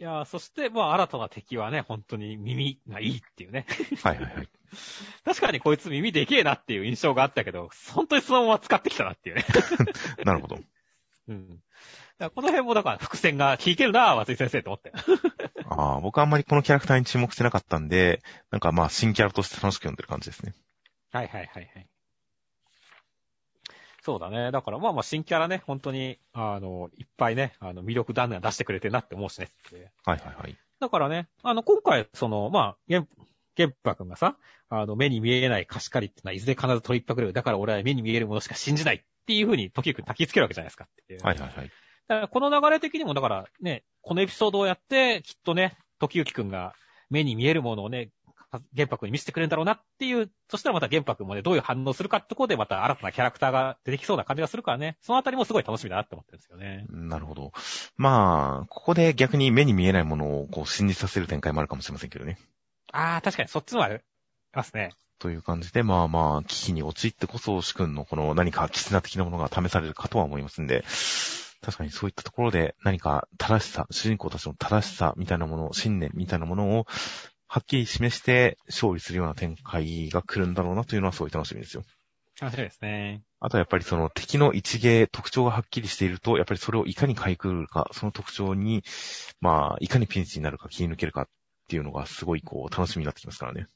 いやーそして、まあ、新たな敵はね、本当に耳がいいっていうね。はいはいはい。[laughs] 確かにこいつ耳でけえなっていう印象があったけど、本当にそのまま使ってきたなっていうね。[laughs] なるほど。うん。この辺もだから伏線が効いてるな松井先生って思って。[laughs] ああ、僕はあんまりこのキャラクターに注目してなかったんで、なんかまあ新キャラとして楽しく読んでる感じですね。はいはいはいはい。そうだね。だからまあまあ新キャラね、本当に、あの、いっぱいね、あの、魅力弾丸出してくれてるなって思うしね。はいはいはい。だからね、あの、今回、その、まあ、ゲン、ゲンパ君がさ、あの、目に見えない貸し借りってのはいずれ必ず取りっぱくれる。だから俺は目に見えるものしか信じないっていうふうに時々焚きつけるわけじゃないですかっていう。はいはいはい。だからこの流れ的にも、だからね、このエピソードをやって、きっとね、時行くんが目に見えるものをね、玄白に見せてくれるんだろうなっていう、そしたらまた玄白もね、どういう反応するかってところでまた新たなキャラクターが出てきそうな感じがするからね、そのあたりもすごい楽しみだなって思ってるんですよね。なるほど。まあ、ここで逆に目に見えないものをこう信じさせる展開もあるかもしれませんけどね。あー、確かにそっちもありますね。という感じで、まあまあ、危機に陥ってこそ、主君のこの何か絆的なものが試されるかとは思いますんで、確かにそういったところで何か正しさ、主人公たちの正しさみたいなもの、信念みたいなものをはっきり示して勝利するような展開が来るんだろうなというのはすごい楽しみですよ。楽しみですね。あとはやっぱりその敵の一芸、特徴がはっきりしていると、やっぱりそれをいかにかいくぐるか、その特徴に、まあ、いかにピンチになるか切り抜けるかっていうのがすごいこう楽しみになってきますからね。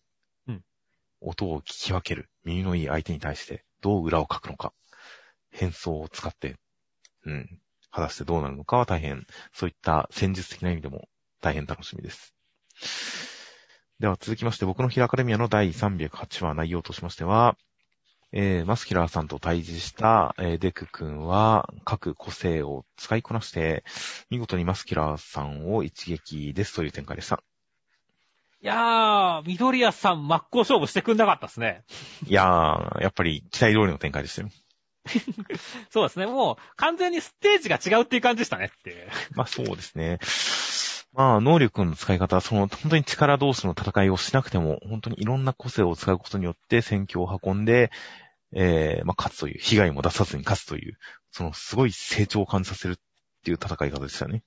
うん。音を聞き分ける。耳のいい相手に対してどう裏を書くのか。変装を使って、うん。果たしてどうなるのかは大変、そういった戦術的な意味でも大変楽しみです。では続きまして、僕のヒーローアカデミアの第308話内容としましては、えー、マスキュラーさんと対峙した、えーデク君は各個性を使いこなして、見事にマスキュラーさんを一撃ですという展開でした。いやー、緑谷さん真っ向勝負してくんなかったですね。いやー、やっぱり期待通りの展開でしたよ。[laughs] そうですね。もう完全にステージが違うっていう感じでしたねっていう。まあそうですね。まあ、能力の使い方、その、本当に力同士の戦いをしなくても、本当にいろんな個性を使うことによって戦況を運んで、えー、まあ、勝つという、被害も出さずに勝つという、その、すごい成長を感じさせるっていう戦い方でしたね。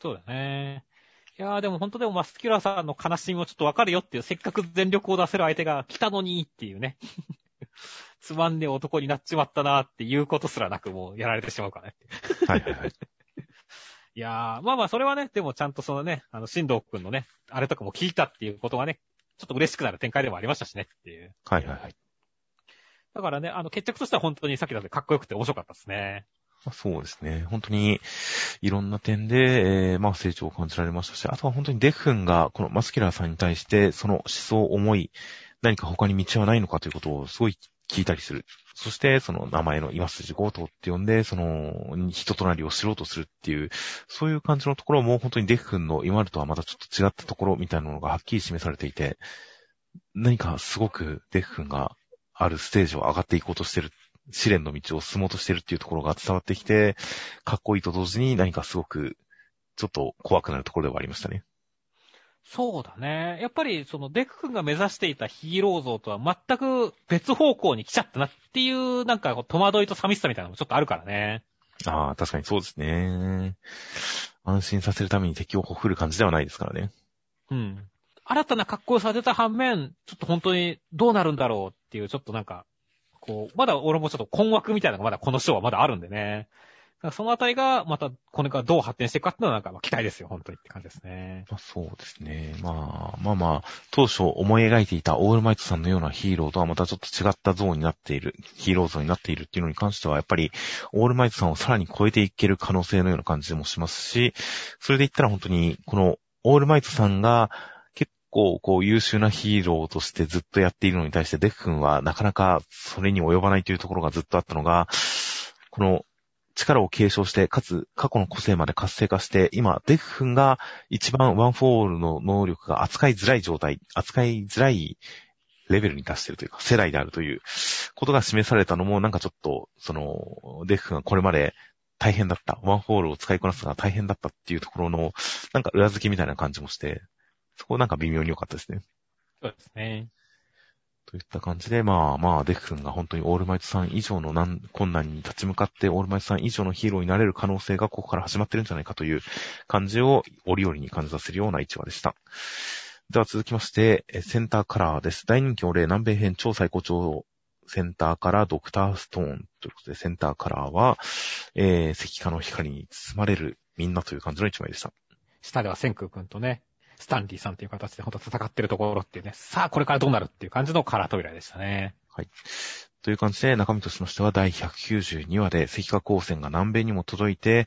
そうだね。いやーでも本当でもマスキュラーさんの悲しみもちょっとわかるよっていう、せっかく全力を出せる相手が来たのにっていうね。[laughs] つまんねえ男になっちまったなっていうことすらなくもうやられてしまうからね。はいはいはい。いやー、まあまあそれはね、でもちゃんとそのね、あの、新藤くんのね、あれとかも聞いたっていうことがね、ちょっと嬉しくなる展開でもありましたしねっていう。はいはいはい。だからね、あの、決着としては本当にさっきだってかっこよくて面白かったですね。まあそうですね。本当に、いろんな点で、えー、まあ成長を感じられましたし、あとは本当にデフ君が、このマスキュラーさんに対して、その思想、思い、何か他に道はないのかということをすごい聞いたりする。そして、その名前の今筋強盗って呼んで、その、人となりを知ろうとするっていう、そういう感じのところも本当にデフ君の今までとはまたちょっと違ったところみたいなのがはっきり示されていて、何かすごくデフ君があるステージを上がっていこうとしてる試練の道を進もうとしてるっていうところが伝わってきて、かっこいいと同時に何かすごく、ちょっと怖くなるところではありましたね。そうだね。やっぱり、その、デク君が目指していたヒーロー像とは全く別方向に来ちゃったなっていう、なんか、戸惑いと寂しさみたいなのもちょっとあるからね。ああ、確かにそうですね。安心させるために敵をほふる感じではないですからね。うん。新たな格好さ出た反面、ちょっと本当にどうなるんだろうっていう、ちょっとなんか、こう、まだ俺もちょっと困惑みたいなのがまだこの章はまだあるんでね。そのあたりが、また、これからどう発展していくかっていうのはなんか、期待ですよ、本当にって感じですね。まあ、そうですね。まあ、まあまあ、当初思い描いていたオールマイトさんのようなヒーローとはまたちょっと違った像になっている、ヒーロー像になっているっていうのに関しては、やっぱり、オールマイトさんをさらに超えていける可能性のような感じもしますし、それで言ったら本当に、この、オールマイトさんが、結構、こう、優秀なヒーローとしてずっとやっているのに対して、デク君はなかなかそれに及ばないというところがずっとあったのが、この、力を継承して、かつ過去の個性まで活性化して、今、デク君が一番ワンフォーオールの能力が扱いづらい状態、扱いづらいレベルに達しているというか、世代であるということが示されたのも、なんかちょっと、その、デク君がこれまで大変だった、ワンホールを使いこなすのが大変だったっていうところの、なんか裏付けみたいな感じもして、そこなんか微妙に良かったですね。そうですね。といった感じで、まあまあ、デク君が本当にオールマイトさん以上の難困難に立ち向かって、オールマイトさん以上のヒーローになれる可能性がここから始まってるんじゃないかという感じを折々に感じさせるような一話でした。では続きまして、センターカラーです。大人気お礼南米編超最高潮センターからドクターストーンということで、センターカラーは、えー、石化の光に包まれるみんなという感じの一枚でした。下では千空君とね、スタンリーさんという形で本当戦ってるところっていうね、さあこれからどうなるっていう感じのカラー扉でしたね。はい。という感じで中身としましては第192話で石化光線が南米にも届いて、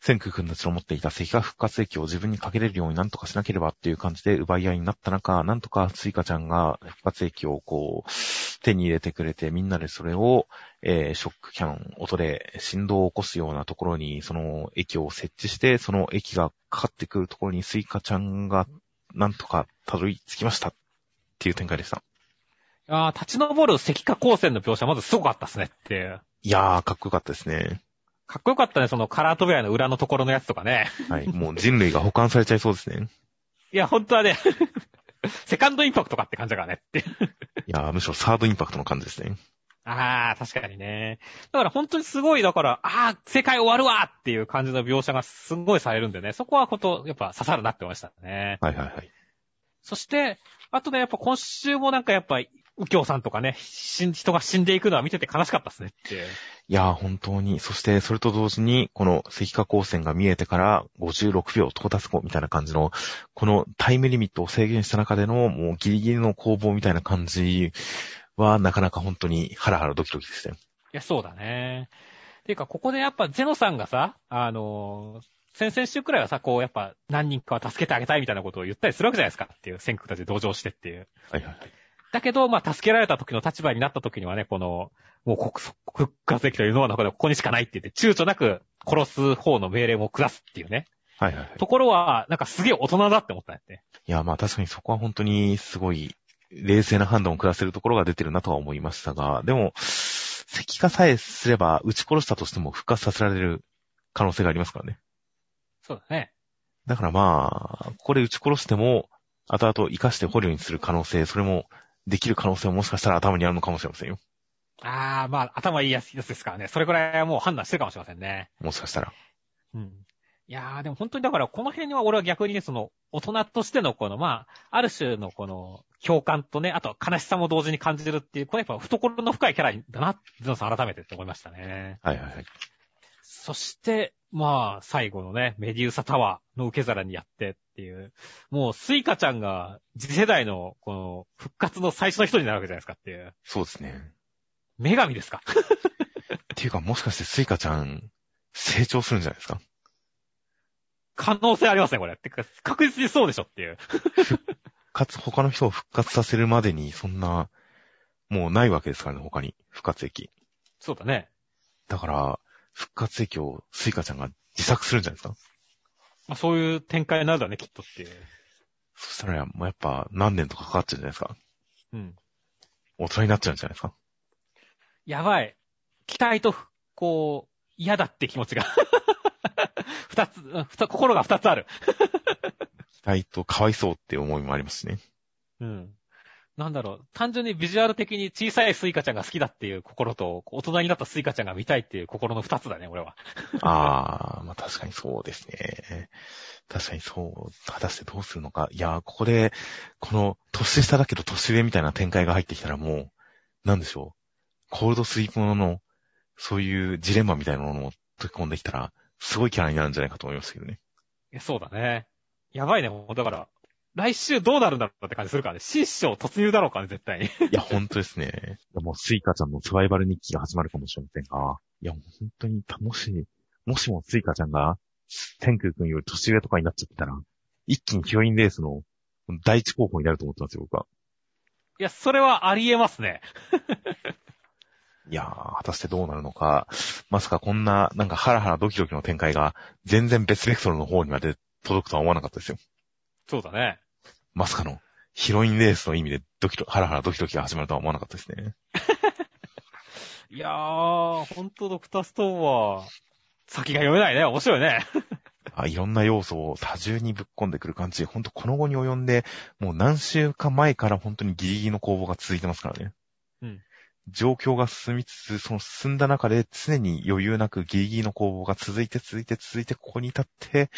千空君たちの持っていた石化復活液を自分にかけれるようになんとかしなければっていう感じで奪い合いになった中、なんとかスイカちゃんが復活液をこう、手に入れてくれて、みんなでそれを、えー、ショックキャノン、音で振動を起こすようなところに、その液を設置して、その液がかかってくるところにスイカちゃんがなんとかたどり着きましたっていう展開でした。ああ、立ち上る石化光線の描写まずすごかったですねっていう。いやー、かっこよかったですね。かっこよかったね、そのカラートベアの裏のところのやつとかね。はい。もう人類が保管されちゃいそうですね。[laughs] いや、本当はね、[laughs] セカンドインパクトかって感じだからねって。いや、むしろサードインパクトの感じですね。ああ、確かにね。だから本当にすごい、だから、ああ、世界終わるわっていう感じの描写がすんごいされるんでね、そこはこと、やっぱ刺さるなって思いましたね。はいはいはい。そして、あとね、やっぱ今週もなんかやっぱ右京さんとかね、人が死んでいくのは見てて悲しかったですねって。いやー、本当に。そして、それと同時に、この石化光線が見えてから56秒到達後みたいな感じの、このタイムリミットを制限した中での、もうギリギリの攻防みたいな感じは、なかなか本当にハラハラドキドキでしたよ。いや、そうだね。ていうか、ここでやっぱゼノさんがさ、あのー、先々週くらいはさ、こう、やっぱ何人かは助けてあげたいみたいなことを言ったりするわけじゃないですかっていう、先駆たちで同情してっていう。はいはいはい。だけど、まあ、助けられた時の立場になった時にはね、この、もう復活的というのは、ここにしかないって言って、躊躇なく殺す方の命令も下すっていうね。はいはい、はい。ところは、なんかすげえ大人だって思ったんやって。いや、まあ確かにそこは本当にすごい、冷静な判断を下せるところが出てるなとは思いましたが、でも、石化さえすれば、撃ち殺したとしても復活させられる可能性がありますからね。そうだね。だからまあ、ここで撃ち殺しても、後々生かして捕虜にする可能性、それもできる可能性ももしかしたら頭にあるのかもしれませんよ。ああ、まあ、頭いいやつですからね。それくらいはもう判断してるかもしれませんね。もしかしたら。うん。いやー、でも本当にだからこの辺には俺は逆にね、その、大人としてのこの、まあ、ある種のこの、共感とね、あと悲しさも同時に感じるっていう、これやっぱ懐の深いキャラだな、ゼノさん改めてって思いましたね。はいはいはい。そして、まあ、最後のね、メデューサタワーの受け皿にやってっていう、もうスイカちゃんが次世代のこの復活の最初の人になるわけじゃないですかっていう。そうですね。女神ですか？[laughs] っていうかもしかしてスイカちゃん成長するんじゃないですか？可能性ありますね、これ。ってか、確実にそうでしょっていう。復活、他の人を復活させるまでに、そんな、もうないわけですからね、他に。復活液。そうだね。だから、復活液をスイカちゃんが自作するんじゃないですか？まあそういう展開になるだね、きっとっていう。そしたら、もうやっぱ何年とかかかっちゃうんじゃないですかうん。大人になっちゃうんじゃないですかやばい。期待と、こう、嫌だって気持ちが [laughs] 二つ、二心が二つある。[laughs] 期待とかわいそうって思いもありますしね。うん。なんだろう、単純にビジュアル的に小さいスイカちゃんが好きだっていう心と、大人になったスイカちゃんが見たいっていう心の二つだね、俺は。ああ、まあ確かにそうですね。確かにそう、果たしてどうするのか。いや、ここで、この、年下だけど年上みたいな展開が入ってきたらもう、なんでしょう。コールドスリープものの、そういうジレンマみたいなものを溶き込んできたら、すごいキャラになるんじゃないかと思いますけどね。そうだね。やばいね、だから、来週どうなるんだろうって感じするからね。新章突入だろうかね、絶対に。いや、ほんとですね。もうスイカちゃんのサバイバル日記が始まるかもしれませんが、いや、もう本当に楽しい。もしもスイカちゃんが、天空君より年上とかになっちゃったら、一気にヒロインレースの第一候補になると思ってますよ、僕は。いや、それはありえますね。[laughs] いやー、果たしてどうなるのか。まさかこんな、なんかハラハラドキドキの展開が、全然別ベクトルの方にまで届くとは思わなかったですよ。そうだね。まさかの、ヒロインレースの意味でドキドキ、ハラハラドキドキが始まるとは思わなかったですね。[laughs] いやー、ほんとドクターストーンは、先が読めないね。面白いね。[laughs] あいろんな要素を多重にぶっ込んでくる感じ。ほんとこの後に及んで、もう何週間前から本当にギリギリの攻防が続いてますからね。うん。状況が進みつつ、その進んだ中で常に余裕なくギリギリの攻防が続いて続いて続いてここに至って、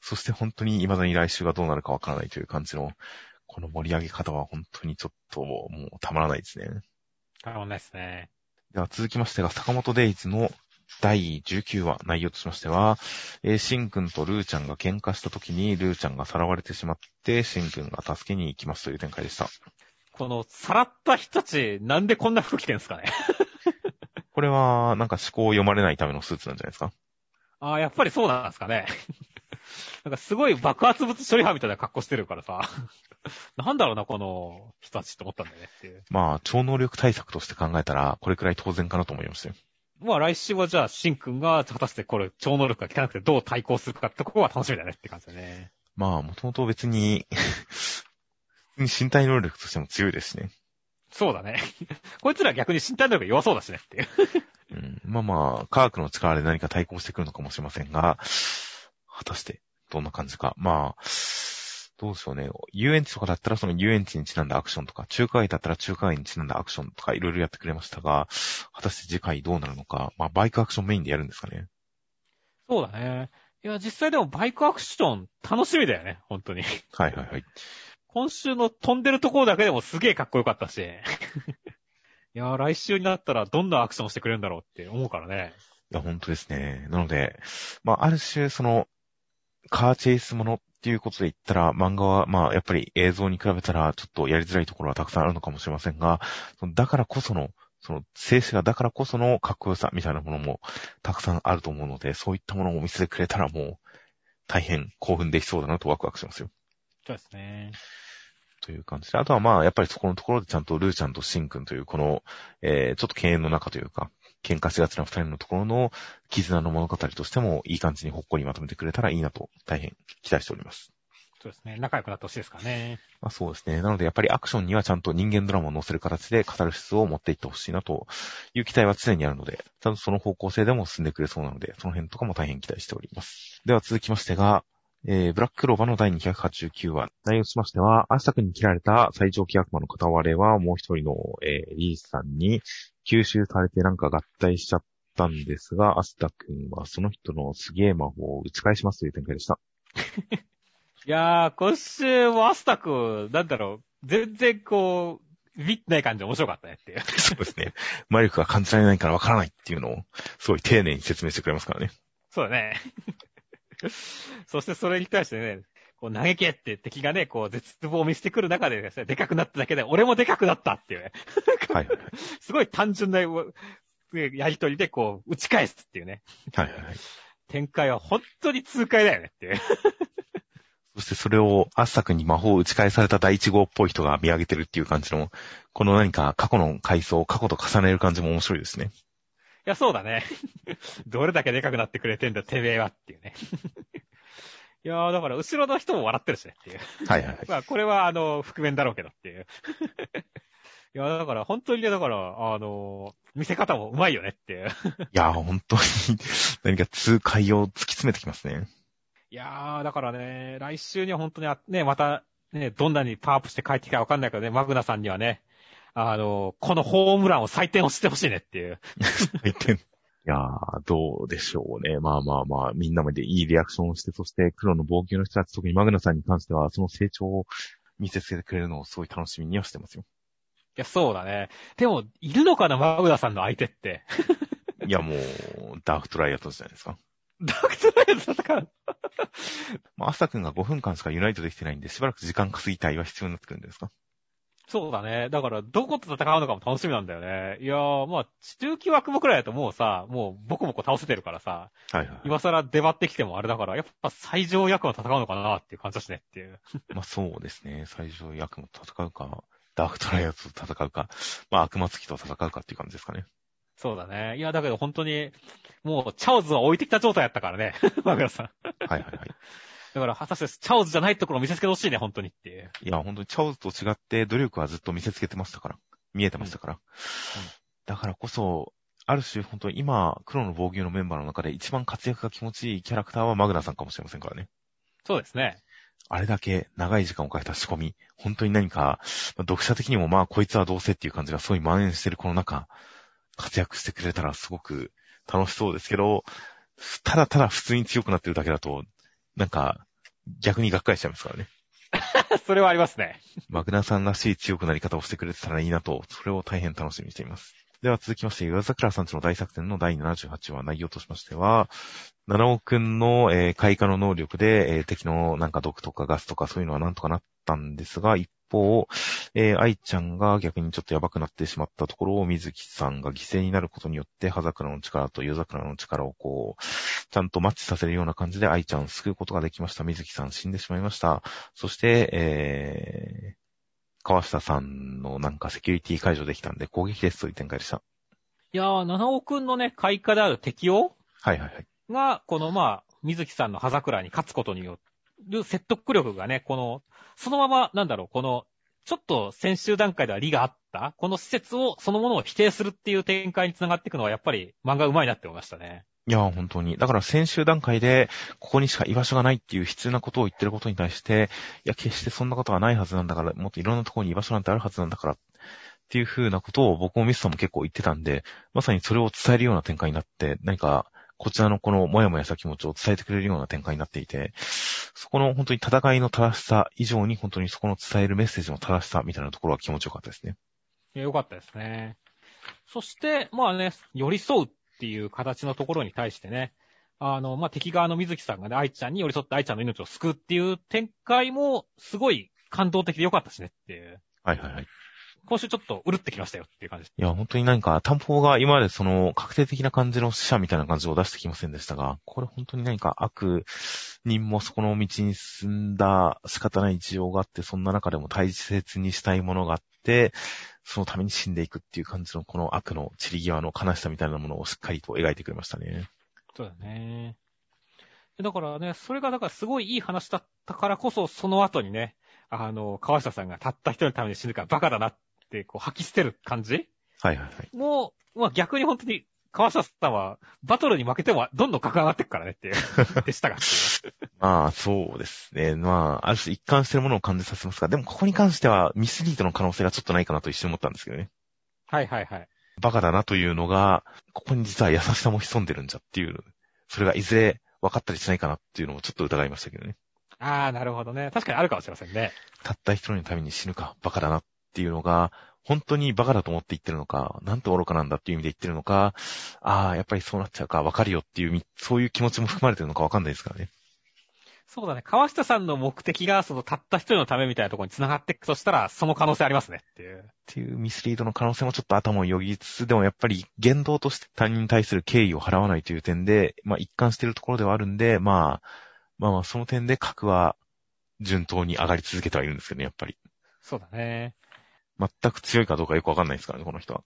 そして本当に未だに来週がどうなるかわからないという感じの、この盛り上げ方は本当にちょっともうたまらないですね。たまんないですね。では続きましてが、坂本デイズの第19話、内容としましては、えーシンくんとルーちゃんが喧嘩した時に、ルーちゃんがさらわれてしまって、シンくんが助けに行きますという展開でした。この、さらった人たち、なんでこんな服着てんすかね。[laughs] これは、なんか思考を読まれないためのスーツなんじゃないですか？ああ、やっぱりそうなんですかね。[laughs] なんかすごい爆発物処理班みたいな格好してるからさ。[laughs] なんだろうな、この人たちって思ったんだよねっていう。まあ、超能力対策として考えたら、これくらい当然かなと思いましたよ。まあ来週はじゃあ、シンくんが果たしてこれ超能力が効かなくてどう対抗するかってところが楽しみだねって感じだね。まあ、もともと別に、に身体能力としても強いですしね。そうだね。[laughs] こいつら逆に身体能力弱そうだしねっていう。[laughs] うん、まあまあ、科学の力で何か対抗してくるのかもしれませんが、果たしてどんな感じか。まあ、どうでしょうね。遊園地とかだったらその遊園地にちなんだアクションとか、中華街だったら中華街にちなんだアクションとかいろいろやってくれましたが、果たして次回どうなるのか。まあ、バイクアクションメインでやるんですかね。そうだね。いや、実際でもバイクアクション楽しみだよね、本当に。はいはいはい。今週の飛んでるところだけでもすげえかっこよかったし。[laughs] いや、来週になったらどんなアクションしてくれるんだろうって思うからね。いや、本当ですね。なので、まあ、ある種、その、カーチェイスものっていうことで言ったら、漫画は、まあ、やっぱり映像に比べたら、ちょっとやりづらいところはたくさんあるのかもしれませんが、だからこその、その、静止画だからこそのかっこよさみたいなものもたくさんあると思うので、そういったものをお見せてくれたらもう、大変興奮できそうだなとワクワクしますよ。そうですね。という感じで。あとはまあ、やっぱりそこのところでちゃんとルーちゃんとシンくんという、この、えー、ちょっと敬遠の中というか、喧嘩しがちな二人のところの絆の物語としてもいい感じにほっこりまとめてくれたらいいなと大変期待しております。そうですね。仲良くなってほしいですからね。まあそうですね。なのでやっぱりアクションにはちゃんと人間ドラマを乗せる形でカタルシスを持っていってほしいなという期待は常にあるので、ちゃんとその方向性でも進んでくれそうなので、その辺とかも大変期待しております。では続きましてが、えー、ブラッククローバーの第289話。内容としましては、アスタ君に切られた最上級悪魔の片割れはもう一人の、えー、リースさんに吸収されてなんか合体しちゃったんですが、アスタ君はその人のすげえ魔法を打ち返しますという展開でした。[laughs] いやー、今週もアスタ君、なんだろう、全然こう、ビビってない感じで面白かったねっていう。そうですね。魔力が感じられないからわからないっていうのを、すごい丁寧に説明してくれますからね。そうだね。[laughs] そしてそれに対してね、こう投げけって敵がね、こう絶望を見せてくる中でですね、でかくなっただけで、俺もでかくなったっていうね。はい。[laughs] すごい単純なうやりとりでこう、打ち返すっていうね。はいはいはい。展開は本当に痛快だよねっていう。[laughs] そしてそれを、アッサ君に魔法を打ち返された第一号っぽい人が見上げてるっていう感じの、この何か過去の回想、過去と重ねる感じも面白いですね。いや、そうだね。[laughs] どれだけでかくなってくれてんだ、てめえはっていうね。[laughs] いやー、だから、後ろの人も笑ってるしねっていう。はいはいはい。[laughs] まあ、これは、あの、覆面だろうけどっていう。いや、だから、本当にね、だから、あの、見せ方もうまいよねっていう。いやー、本当に何か痛快を突き詰めてきますね。いやー、だからね、来週には本当にあ、ね、また、ね、どんなにパワーアップして帰ってきたかわかんないけどね、マグナさんにはね、あの、このホームランを採点をしてほしいねっていう。[laughs] いやー、どうでしょうね。まあまあまあ、みんなまでいいリアクションをして、そして黒の防球の人たち、特にマグナさんに関しては、その成長を見せつけてくれるのをすごい楽しみにはしてますよ。いや、そうだね。でも、いるのかな、マグナさんの相手って。[laughs] いやもう、ダークトライアトじゃないですか。ダークトライアル戦う。まあ、アスタ君が5分間しかユナイトできてないんで、しばらく時間稼ぎたいは必要になってくるんですか？そうだね。だから、どこと戦うのかも楽しみなんだよね。いやー、まあ、中級枠もくらいだともうさ、もうボコボコ倒せてるからさ、はいはい。今更出張ってきてもあれだから、やっぱ最上役は戦うのかなっていう感じだしねっていう。[laughs] まあそうですね。最初役も戦うか、ダークトライアトと戦うか、まあ悪魔月と戦うかっていう感じですかね。そうだね。いや、だけど本当に、もう、チャオズは置いてきた状態やったからね。[laughs] マグナさん。はいはいはい。だから、果たしてチャオズじゃないところを見せつけてほしいね、本当にっていう。いや、本当にチャオズと違って努力はずっと見せつけてましたから。見えてましたから。だからこそ、ある種本当に今、黒の防御のメンバーの中で一番活躍が気持ちいいキャラクターはマグナさんかもしれませんからね。そうですね。あれだけ長い時間をかけた仕込み、本当に何か、まあ読者的にもまあこいつはどうせっていう感じがすごい蔓延してるこの中、活躍してくれたらすごく楽しそうですけど、ただただ普通に強くなってるだけだと、なんか、逆にがっかりしちゃいますからね。[laughs] それはありますね。マグナさんらしい強くなり方をしてくれてたらいいなと、それを大変楽しみにしています。では続きまして、岩桜さんちの大作戦の第78話内容としましては、七尾くんの、えー開花の能力で、えー敵のなんか毒とかガスとかそういうのはなんとかなったんですが、一方、えー愛ちゃんが逆にちょっとやばくなってしまったところを水木さんが犠牲になることによって、葉桜の力と夜桜の力をこう、ちゃんとマッチさせるような感じで愛ちゃんを救うことができました。水木さん死んでしまいました。そして、えー、川下さんのなんかセキュリティ解除できたんで攻撃ですという展開でした。いやー、七尾くんのね、開花である適応はいはいはい。が、このまあ、水木さんの葉桜に勝つことによる説得力がね、この、そのまま、なんだろう、この、ちょっと先週段階では利があった、この施設を、そのものを否定するっていう展開につながっていくのは、やっぱり漫画うまいなって思いましたね。いや、本当に。だから先週段階で、ここにしか居場所がないっていう必要なことを言ってることに対して、いや、決してそんなことはないはずなんだから、もっといろんなところに居場所なんてあるはずなんだから、っていう風なことを僕もミスさんも結構言ってたんで、まさにそれを伝えるような展開になって、何か、こちらのこのもやもやした気持ちを伝えてくれるような展開になっていて、そこの本当に戦いの正しさ以上に本当にそこの伝えるメッセージの正しさみたいなところは気持ちよかったですね。いやよかったですね。そして、まあね、寄り添うっっていう形のところに対してね、あの、まあ、敵側の水木さんがね、愛ちゃんに寄り添って愛ちゃんの命を救うっていう展開も、すごい感動的でよかったしねっていう。はいはいはい。今週ちょっとうるってきましたよっていう感じです。いや、本当に何か、担保が今までその、確定的な感じの死者みたいな感じを出してきませんでしたが、これ本当に何か悪人もそこの道に進んだ仕方ない事情があって、そんな中でも大切にしたいものがあって、そのために死んでいくっていう感じのこの悪の散り際の悲しさみたいなものをしっかりと描いてくれましたね。そうだね。だからね、それがだからすごいいい話だったからこそ、その後にね、あの、川下さんがたった一人のために死ぬからバカだなって、こう吐き捨てる感じはいはいはい。もう、まあ逆に本当に、川下さんは、バトルに負けてもどんどん関わっていくからねっていう、[laughs] でしたが。まあ、そうですね。まあ、ある種一貫してるものを感じさせますが、でもここに関してはミスリードの可能性がちょっとないかなと一瞬思ったんですけどね。はいはいはい。バカだなというのが、ここに実は優しさも潜んでるんじゃっていう、それがいずれ分かったりしないかなっていうのもちょっと疑いましたけどね。ああ、なるほどね。確かにあるかもしれませんね。たった一人のために死ぬか、バカだなっていうのが、本当にバカだと思って言ってるのか、なんて愚かなんだっていう意味で言ってるのか、ああ、やっぱりそうなっちゃうか、分かるよっていうみ、そういう気持ちも含まれてるのか分かんないですからね。そうだね。川下さんの目的が、その、たった一人のためみたいなところに繋がっていくとしたら、その可能性ありますねっていう。っていうミスリードの可能性もちょっと頭をよぎつつ、でもやっぱり言動として他人に対する敬意を払わないという点で、まあ一貫しているところではあるんで、まあ、まあまあその点で格は順当に上がり続けてはいるんですけどね、やっぱり。そうだね。全く強いかどうかよくわかんないですからね、この人は。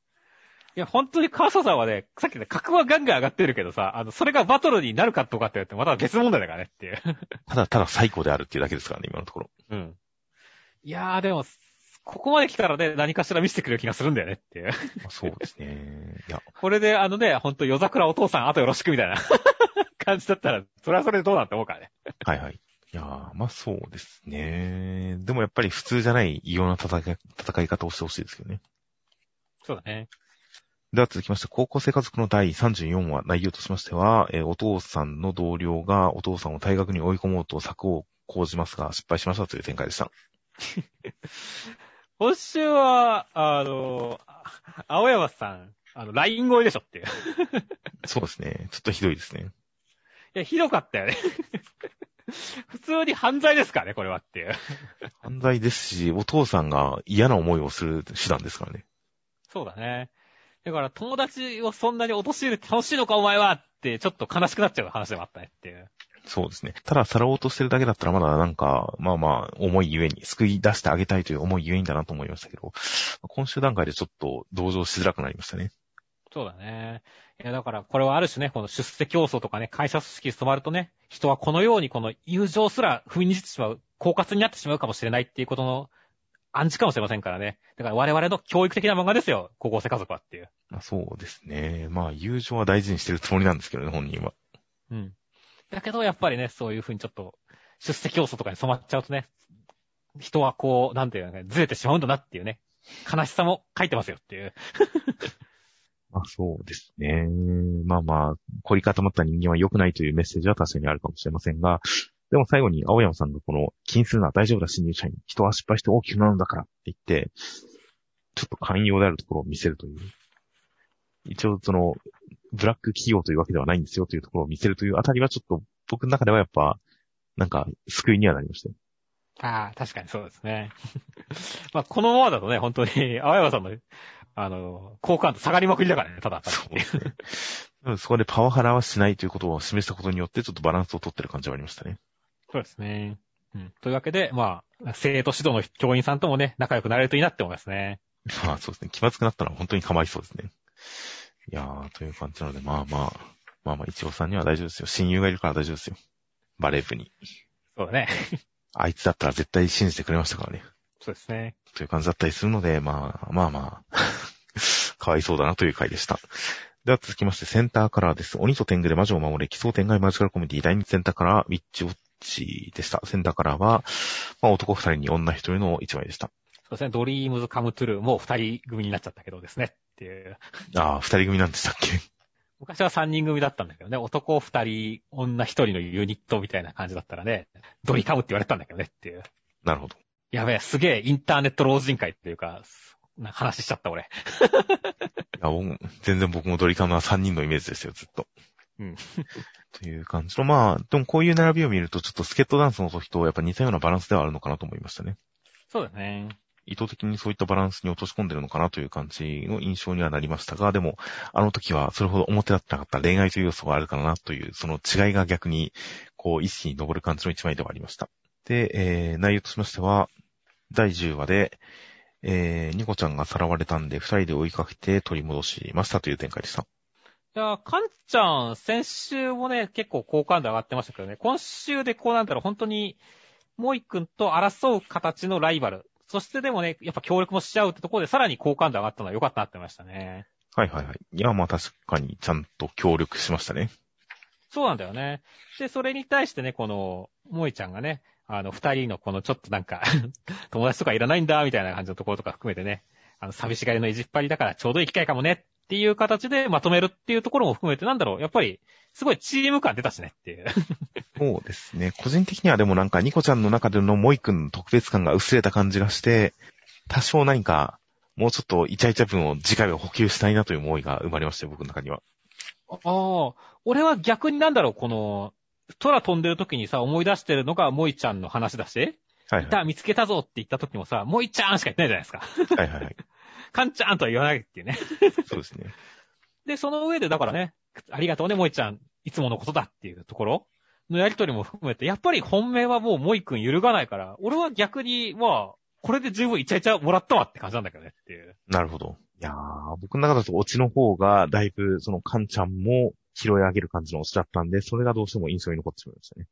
いや、本当に川下さんはね、さっきね、格はガンガン上がってるけどさ、あの、それがバトルになるかどうかって言ってまた別問題だからねっていう。[laughs] ただただ最高であるっていうだけですからね、今のところ。うん。いやー、でも、ここまで来たらね、何かしら見せてくれる気がするんだよねっていう。まあ、そうですね。いや、これで、あのね、ほんと夜桜お父さん、あとよろしくみたいな [laughs] 感じだったら、それはそれでどうなんて思うからね。はいはい。いやーまあそうですね。でもやっぱり普通じゃない異様な戦い戦い方をしてほしいですけどね。そうだね。では続きまして、高校生家族の第34話、内容としましては、えーお父さんの同僚がお父さんを退学に追い込もうと策を講じますが、失敗しましたという展開でした。[laughs] 今週は、あの、青山さん、あの、LINE 声でしょっていう。そうですね。ちょっとひどいですね。いや、ひどかったよね。[laughs] 普通に犯罪ですからね、これはっていう。犯罪ですし、お父さんが嫌な思いをする手段ですからね。そうだね。だから、友達をそんなに陥れて楽しいのか、お前はって、ちょっと悲しくなっちゃう話でもあったねっていう。そうですね。ただ、さらおうとしてるだけだったらまだなんか、まあまあ、思いゆえに、救い出してあげたいという思いゆえにだなと思いましたけど、今週段階でちょっと同情しづらくなりましたね。そうだね。いや、だから、これはある種ね、この出世競争とかね、会社組織に染まるとね、人はこのようにこの友情すら踏みにじってしまう、狡猾になってしまうかもしれないっていうことの暗示かもしれませんからね。だから我々の教育的な漫画ですよ、高校生家族はっていう。まあ、そうですね。まあ、友情は大事にしてるつもりなんですけどね、本人は。うん。だけど、やっぱりね、そういうふうにちょっと、出世競争とかに染まっちゃうとね、人はこう、なんていうのね、ずれてしまうんだなっていうね、悲しさも書いてますよっていう。まあそうですね。まあまあ、凝り固まった人間は良くないというメッセージは確かにあるかもしれませんが、でも最後に青山さんがこの気にするな大丈夫だ新入社員、人は失敗して大きくなるんだからって言って、ちょっと寛容であるところを見せるという。一応その、ブラック企業というわけではないんですよというところを見せるというあたりはちょっと僕の中ではやっぱ、なんか救いにはなりました。ああ、確かにそうですね。[laughs] まあ、このままだとね、本当に、青山さんの、あの、好感度下がりまくりだからね、ただただっていう。うんそこでパワハラはしないということを示したことによってちょっとバランスを取ってる感じはありましたね。そうですね。うん。というわけで、まあ、生徒指導の教員さんともね、仲良くなれるといいなって思いますね。まあそうですね。気まずくなったのは本当に構いそうですね。いやー、という感じなので、まあまあ、まあまあ、一応さんには大丈夫ですよ。親友がいるから大丈夫ですよ。バレー部に。そうだね。あいつだったら絶対信じてくれましたからね。そうですね。という感じだったりするので、まあ、まあまあ、[laughs] かわいそうだなという回でした。では続きまして、センターカラーです。鬼と天狗で魔女を守れ、奇想天外マジカルコメディ第2センターカラー、ウィッチウォッチでした。センターカラーは、まあ男二人に女一人の一枚でした。そうですね。ドリームズカムトゥルーも二人組になっちゃったけどですね。っていう。ああ、二人組なんでしたっけ？[laughs] 昔は三人組だったんだけどね。男二人、女一人のユニットみたいな感じだったらね。ドリカムって言われてたんだけどね。っていう。なるほど。やべえ、すげえインターネット老人会っていうか、な話しちゃった俺。[laughs] いや僕全然僕もドリカムは3人のイメージですよ、ずっと。うん。という感じの、まあ、でもこういう並びを見ると、ちょっとスケットダンスの時とやっぱ似たようなバランスではあるのかなと思いましたね。そうだね。意図的にそういったバランスに落とし込んでるのかなという感じの印象にはなりましたが、でも、あの時はそれほど表立ってなかった恋愛という要素があるかなという、その違いが逆に、こう、一気に登る感じの一枚ではありました。で、えー、内容としましては、第10話で、えー、ニコちゃんがさらわれたんで、二人で追いかけて取り戻しましたという展開でした。いや、カンちゃん、先週もね、結構好感度上がってましたけどね、今週でこうなんだろう、本当に、モイ君と争う形のライバル。そしてでもね、やっぱ協力もしちゃうってところで、さらに好感度上がったのは良かったなって思いましたね。はいはいはい。いや、まあ確かにちゃんと協力しましたね。そうなんだよね。で、それに対してね、この、モイちゃんがね、あの、二人のこのちょっとなんか、[laughs] 友達とかいらないんだ、みたいな感じのところとか含めてね、あの、寂しがりのいじっぱりだからちょうどいい機会かもねっていう形でまとめるっていうところも含めて、なんだろう、やっぱり、すごいチーム感出たしねっていう。[laughs] そうですね。個人的にはでもなんか、ニコちゃんの中でのモイ君の特別感が薄れた感じがして、多少何か、もうちょっとイチャイチャ分を次回は補給したいなという思いが生まれましたよ、僕の中には。ああ、俺は逆になんだろう、この、空飛んでる時にさ、思い出してるのがモイちゃんの話だし、はいいた、見つけたぞって言った時もさ、モイちゃんしか言ってないじゃないですか。はい。はいはいはい。[laughs] カンちゃんとは言わないっていうね。そうですね。で、その上でだからね、ありがとうね、モイちゃん。いつものことだっていうところのやりとりも含めて、やっぱり本命はもうモイ君揺るがないから、俺は逆に、まあ、これで十分イチャイチャもらったわって感じなんだけどねっていう。なるほど。いやー、僕の中だとオチの方が、だいぶ、その、カンちゃんも拾い上げる感じのオチだったんで、それがどうしても印象に残ってしまいましたね。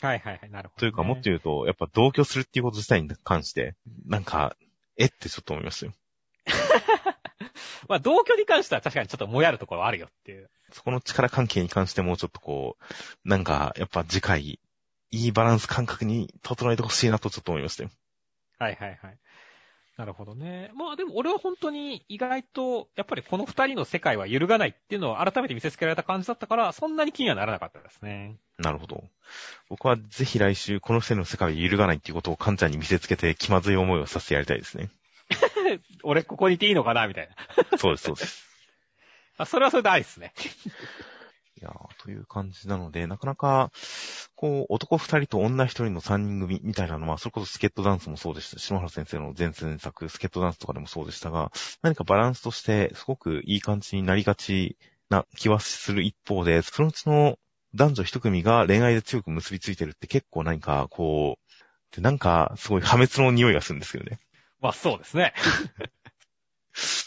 はいはいはい、なるほど、というか、もっと言うと、やっぱ同居するっていうこと自体に関して、なんか、えってちょっと思いますよ。[laughs] まあ、同居に関しては確かにちょっともやるところはあるよっていう。そこの力関係に関してもちょっとこう、なんか、やっぱ次回、いいバランス感覚に整えてほしいなとちょっと思いましたよ。はいはいはい。なるほどね。まあでも俺は本当に意外と、やっぱりこの二人の世界は揺るがないっていうのを改めて見せつけられた感じだったから、そんなに気にはならなかったですね。なるほど。僕はぜひ来週、この二人の世界は揺るがないっていうことをカンちゃんに見せつけて気まずい思いをさせてやりたいですね。[laughs] 俺ここにいていいのかなみたいな。そうです、そうです。[laughs] あ、それはそれでありですね。いやーという感じなので、なかなか、こう、男二人と女一人の三人組みたいなのは、それこそスケットダンスもそうでした。篠原先生の前線作、スケットダンスとかでもそうでしたが、何かバランスとして、すごくいい感じになりがちな気はする一方で、そのうちの男女一組が恋愛で強く結びついてるって結構何か、こう、でなんか、すごい破滅の匂いがするんですけどね。まあそうですね。[laughs]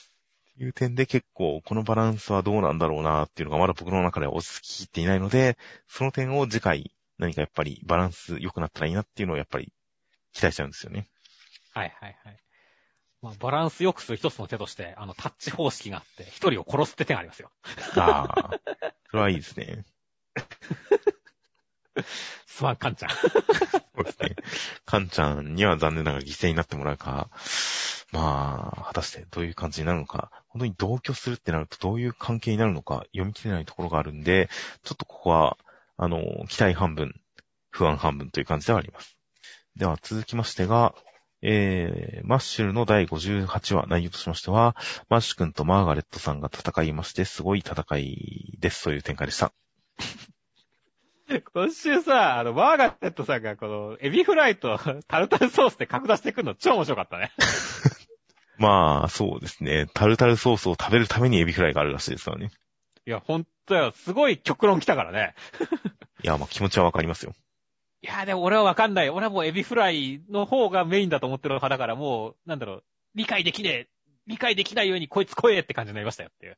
っいう点で結構このバランスはどうなんだろうなっていうのがまだ僕の中では落ち着ききっていないので、その点を次回何かやっぱりバランス良くなったらいいなっていうのをやっぱり期待しちゃうんですよね。はいはいはい。まあ、バランス良くする一つの手として、あの、タッチ方式があって、一人を殺すって手がありますよ。ああ、それはいいですね。す [laughs] まん、カンちゃん。[laughs] そうですね。カンちゃんには残念ながら犠牲になってもらうか、まあ、果たしてどういう感じになるのか、本当に同居するってなるとどういう関係になるのか読み切れないところがあるんで、ちょっとここは、あの、期待半分、不安半分という感じではあります。では続きましてが、えー、マッシュルの第58話内容としましては、マッシュ君とマーガレットさんが戦いまして、すごい戦いですという展開でした。[laughs] 今週さ、あの、マーガレットさんがこの、エビフライと [laughs] タルタルソースで繰り出してくるの超面白かったね。[laughs] まあ、そうですね。タルタルソースを食べるためにエビフライがあるらしいですからね。いや、ほんとよ、すごい極論来たからね。いや、まあ気持ちはわかりますよ。いや、でも俺はわかんない。俺はもうエビフライの方がメインだと思ってる派だから、もう、なんだろう、理解できねえ。理解できないようにこいつ来えって感じになりましたよっていう。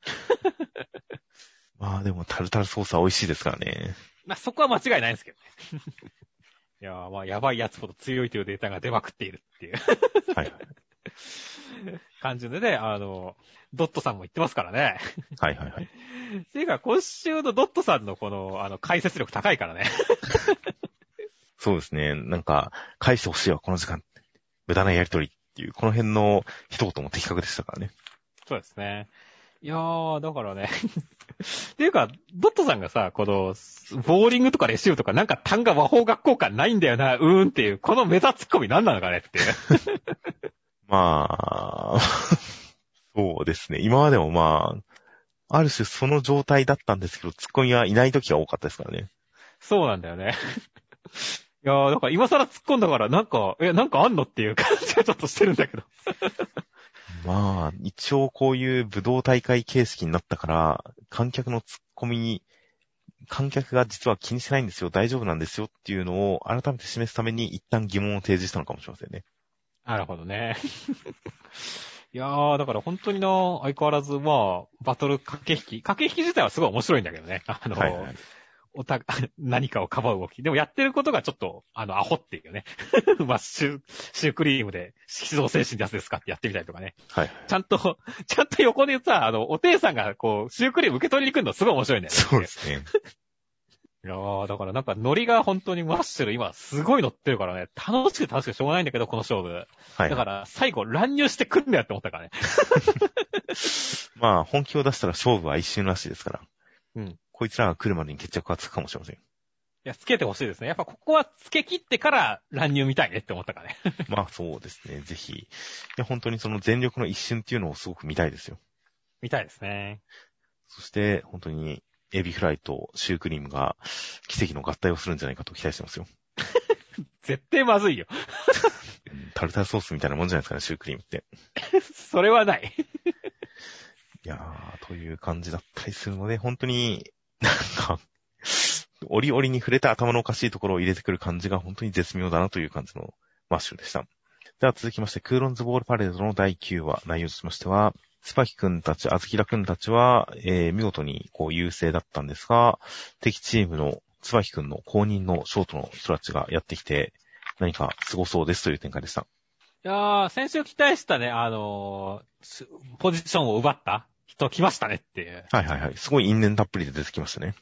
まあでもタルタルソースは美味しいですからね。まあ、そこは間違いないんですけどね。[laughs] いやー、まあ、やばいやつほど強いというデータが出まくっているっていうはいはい。感じでね、あの、ドットさんも言ってますからね。はいはいはい。ていうか、今週のドットさんのこの、あの、解説力高いからね。そうですね。なんか、返してほしいわ、この時間。無駄なやりとりっていう、この辺の一言も的確でしたからね。そうですね。いやー、だからね。[laughs] っていうか、ドットさんがさ、この、ボーリングとかレシーブとかなんか単が魔法学校感ないんだよな、うーんっていう、このメタツッコミ何なのかねって。[laughs] まあ、[laughs] そうですね。今までもまあ、ある種その状態だったんですけど、ツッコミはいない時が多かったですからね。そうなんだよね。いやー、だから今更突っ込んだから、なんか、え、なんかあんのっていう感じがちょっとしてるんだけど。まあ、一応こういう武道大会形式になったから、観客のツッコミに、観客が実は気にしてないんですよ、大丈夫なんですよっていうのを改めて示すために一旦疑問を提示したのかもしれませんね。なるほどね。[laughs] いやー、だから本当にな、相変わらず、まあ、バトル駆け引き。駆け引き自体はすごい面白いんだけどね。あの、はいはい。おた、[laughs] 何かをかばう動き。でもやってることがちょっと、あの、アホっていうね。[laughs] まあ、シュー、シュークリームで、色素精神ってやつですかってやってみたりとかね。はい。ちゃんと、[laughs] ちゃんと横でさ、あの、お姉さんがこう、シュークリーム受け取りに来るのすごい面白いね。そうですね。いやー、だからなんかノリが本当にマッシュル今すごい乗ってるからね、楽しくて楽しくてしょうがないんだけど、この勝負。はい。だから最後乱入してくんだよって思ったからね。まあ、本気を出したら勝負は一瞬らしいですから。うん。こいつらが来るまでに決着がつくかもしれません。いや、つけてほしいですね。やっぱここはつけ切ってから乱入見たいねって思ったからね。[laughs] まあ、そうですね。ぜひ。いや、本当にその全力の一瞬っていうのをすごく見たいですよ。見たいですね。そして、本当に、エビフライとシュークリームが奇跡の合体をするんじゃないかと期待してますよ。[laughs] 絶対まずいよ。う [laughs] んタルタルソースみたいなもんじゃないですかね、シュークリームって。それはない。いやー、という感じだったりするので、本当に、なんか、折々に触れた頭のおかしいところを入れてくる感じが本当に絶妙だなという感じのマッシュでした。では続きまして、クーロンズボールパレードの第9話、内容としましては、スパキ君たち、アズキラ君たちは、えー見事にこう優勢だったんですが、敵チームのツバキ君の公認のショートの人たちがやってきて、何か凄そうですという展開でした。いやー、先週期待したね、あのーポジションを奪った人来ましたねっていう。はいはいはい。すごい因縁たっぷりで出てきましたね。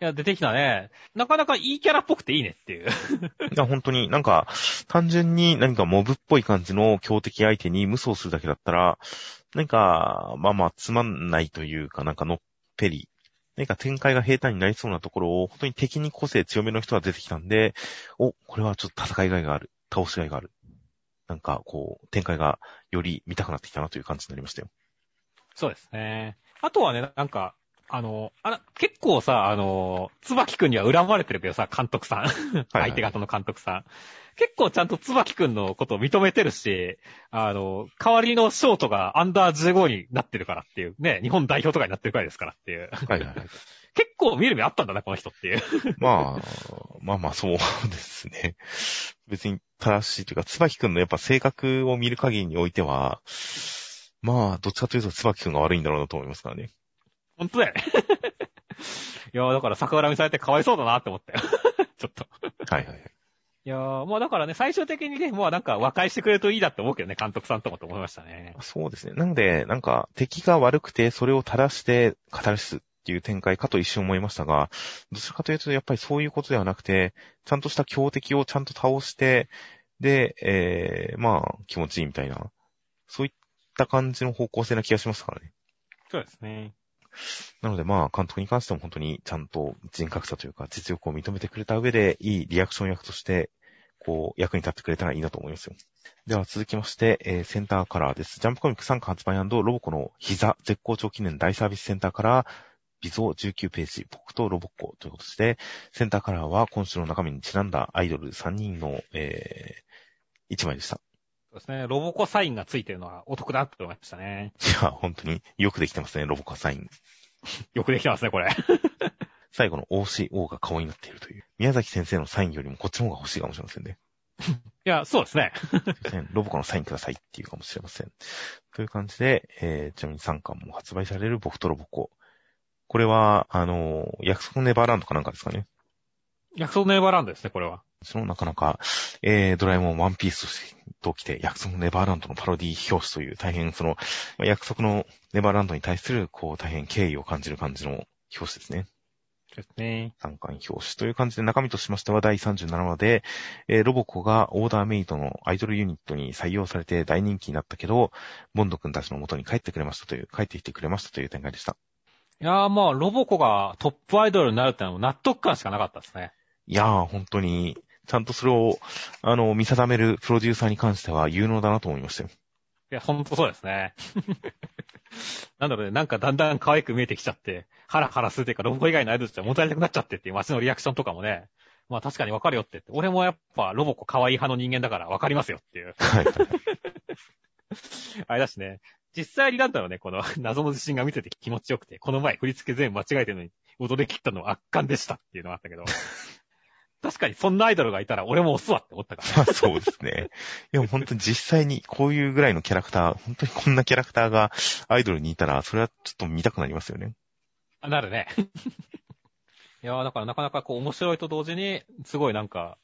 いや、出てきたね。なかなかいいキャラっぽくていいねっていう。[laughs] いや、本当になんか、単純に何かモブっぽい感じの強敵相手に無双するだけだったら、なんか、まあまあつまんないというか、なんかのっぺり、何か展開が平坦になりそうなところを、本当に敵に個性強めの人が出てきたんで、お、これはちょっと戦いがいがある。倒しがいがある。なんか、こう、展開がより見たくなってきたなという感じになりましたよ。そうですね。あとはね、なんか、あの、あら、結構さ、あの、つばきくんには恨まれてるけどさ、監督さん。相手方の監督さん。結構ちゃんとつばきくんのことを認めてるし、あの、代わりのショートがアンダー15になってるからっていう、ね、日本代表とかになってるくらいですからっていう。はいはいはい。[laughs] 結構見る目あったんだな、この人っていう。まあ、まあまあそうですね。別に正しいというか、つばきくんのやっぱ性格を見る限りにおいては、まあ、どっちかというと、椿くんが悪いんだろうなと思いますからね。本当だよね。[laughs] いやーだから逆恨みされてかわいそうだなって思ったよ。[laughs] ちょっと。はいはいはい。いやーもうだからね、最終的にね、もうなんか和解してくれるといいなって思うけどね、監督さんともと思いましたね。そうですね。なので、なんか、敵が悪くて、それを正して語りすっていう展開かと一瞬思いましたが、どちらかというと、やっぱりそういうことではなくて、ちゃんとした強敵をちゃんと倒して、で、えー、まあ、気持ちいいみたいな、そういった感じの方向性な気がしますからね。そうですね。なのでまあ、監督に関しても本当にちゃんと人格差というか、実力を認めてくれた上で、いいリアクション役として、こう、役に立ってくれたらいいなと思いますよ。では続きまして、えーセンターカラーです。ジャンプコミック3巻発売ロボコの膝絶好調記念大サービスセンターカラー、微増19ページ、僕とロボコということで、センターカラーは今週の中身にちなんだアイドル3人の、えー、1枚でした。そうですね。ロボコサインがついてるのはお得だって思いましたね。いや、本当によくできてますね、ロボコサイン。[laughs] よくできてますね、これ。[laughs] 最後の OCO が顔になっているという。宮崎先生のサインよりもこっちの方が欲しいかもしれませんね。[laughs] いや、そうですね。ロボコのサインくださいっていうかもしれません。という感じで、えー、ちなみに3巻も発売される僕とロボコ。これは、あのー約束のネバーランドかなんかですかね。約束のエバーランドですね、これは。そのなかなか、えー、ドラえもんワンピースとしてと来て、約束のネバーランドのパロディ表紙という大変その、約束のネバーランドに対する、こう、大変敬意を感じる感じの表紙ですね。ですね。三巻表紙という感じで中身としましては第37話で、えーロボコがオーダーメイドのアイドルユニットに採用されて大人気になったけど、ボンド君たちの元に帰ってくれましたという、帰ってきてくれましたという展開でした。いやーまあ、ロボコがトップアイドルになるってのは納得感しかなかったですね。いやー、本当に、ちゃんとそれを、あの、見定めるプロデューサーに関しては有能だなと思いましたよ。いや、ほんとそうですね。[laughs] なんだろうね、なんかだんだん可愛く見えてきちゃって、ハラハラするというか、ロボコ以外のアイドルとしては持たれたくなっちゃってっていう街のリアクションとかもね、まあ確かにわかるよってって。俺もやっぱロボコ可愛い派の人間だからわかりますよっていう。はい。[laughs] あれだしね、実際になんだろうね、この謎の自信が見てて気持ちよくて、この前振り付け全部間違えてるのに踊り切ったのは圧巻でしたっていうのがあったけど、確かにそんなアイドルがいたら俺も押すわって思ったから。ま [laughs] あそうですね。いや、本当に実際にこういうぐらいのキャラクター、[laughs] 本当にこんなキャラクターがアイドルにいたら、それはちょっと見たくなりますよね。あなるね。[laughs] いやーだからなかなかこう面白いと同時に、すごいなんか、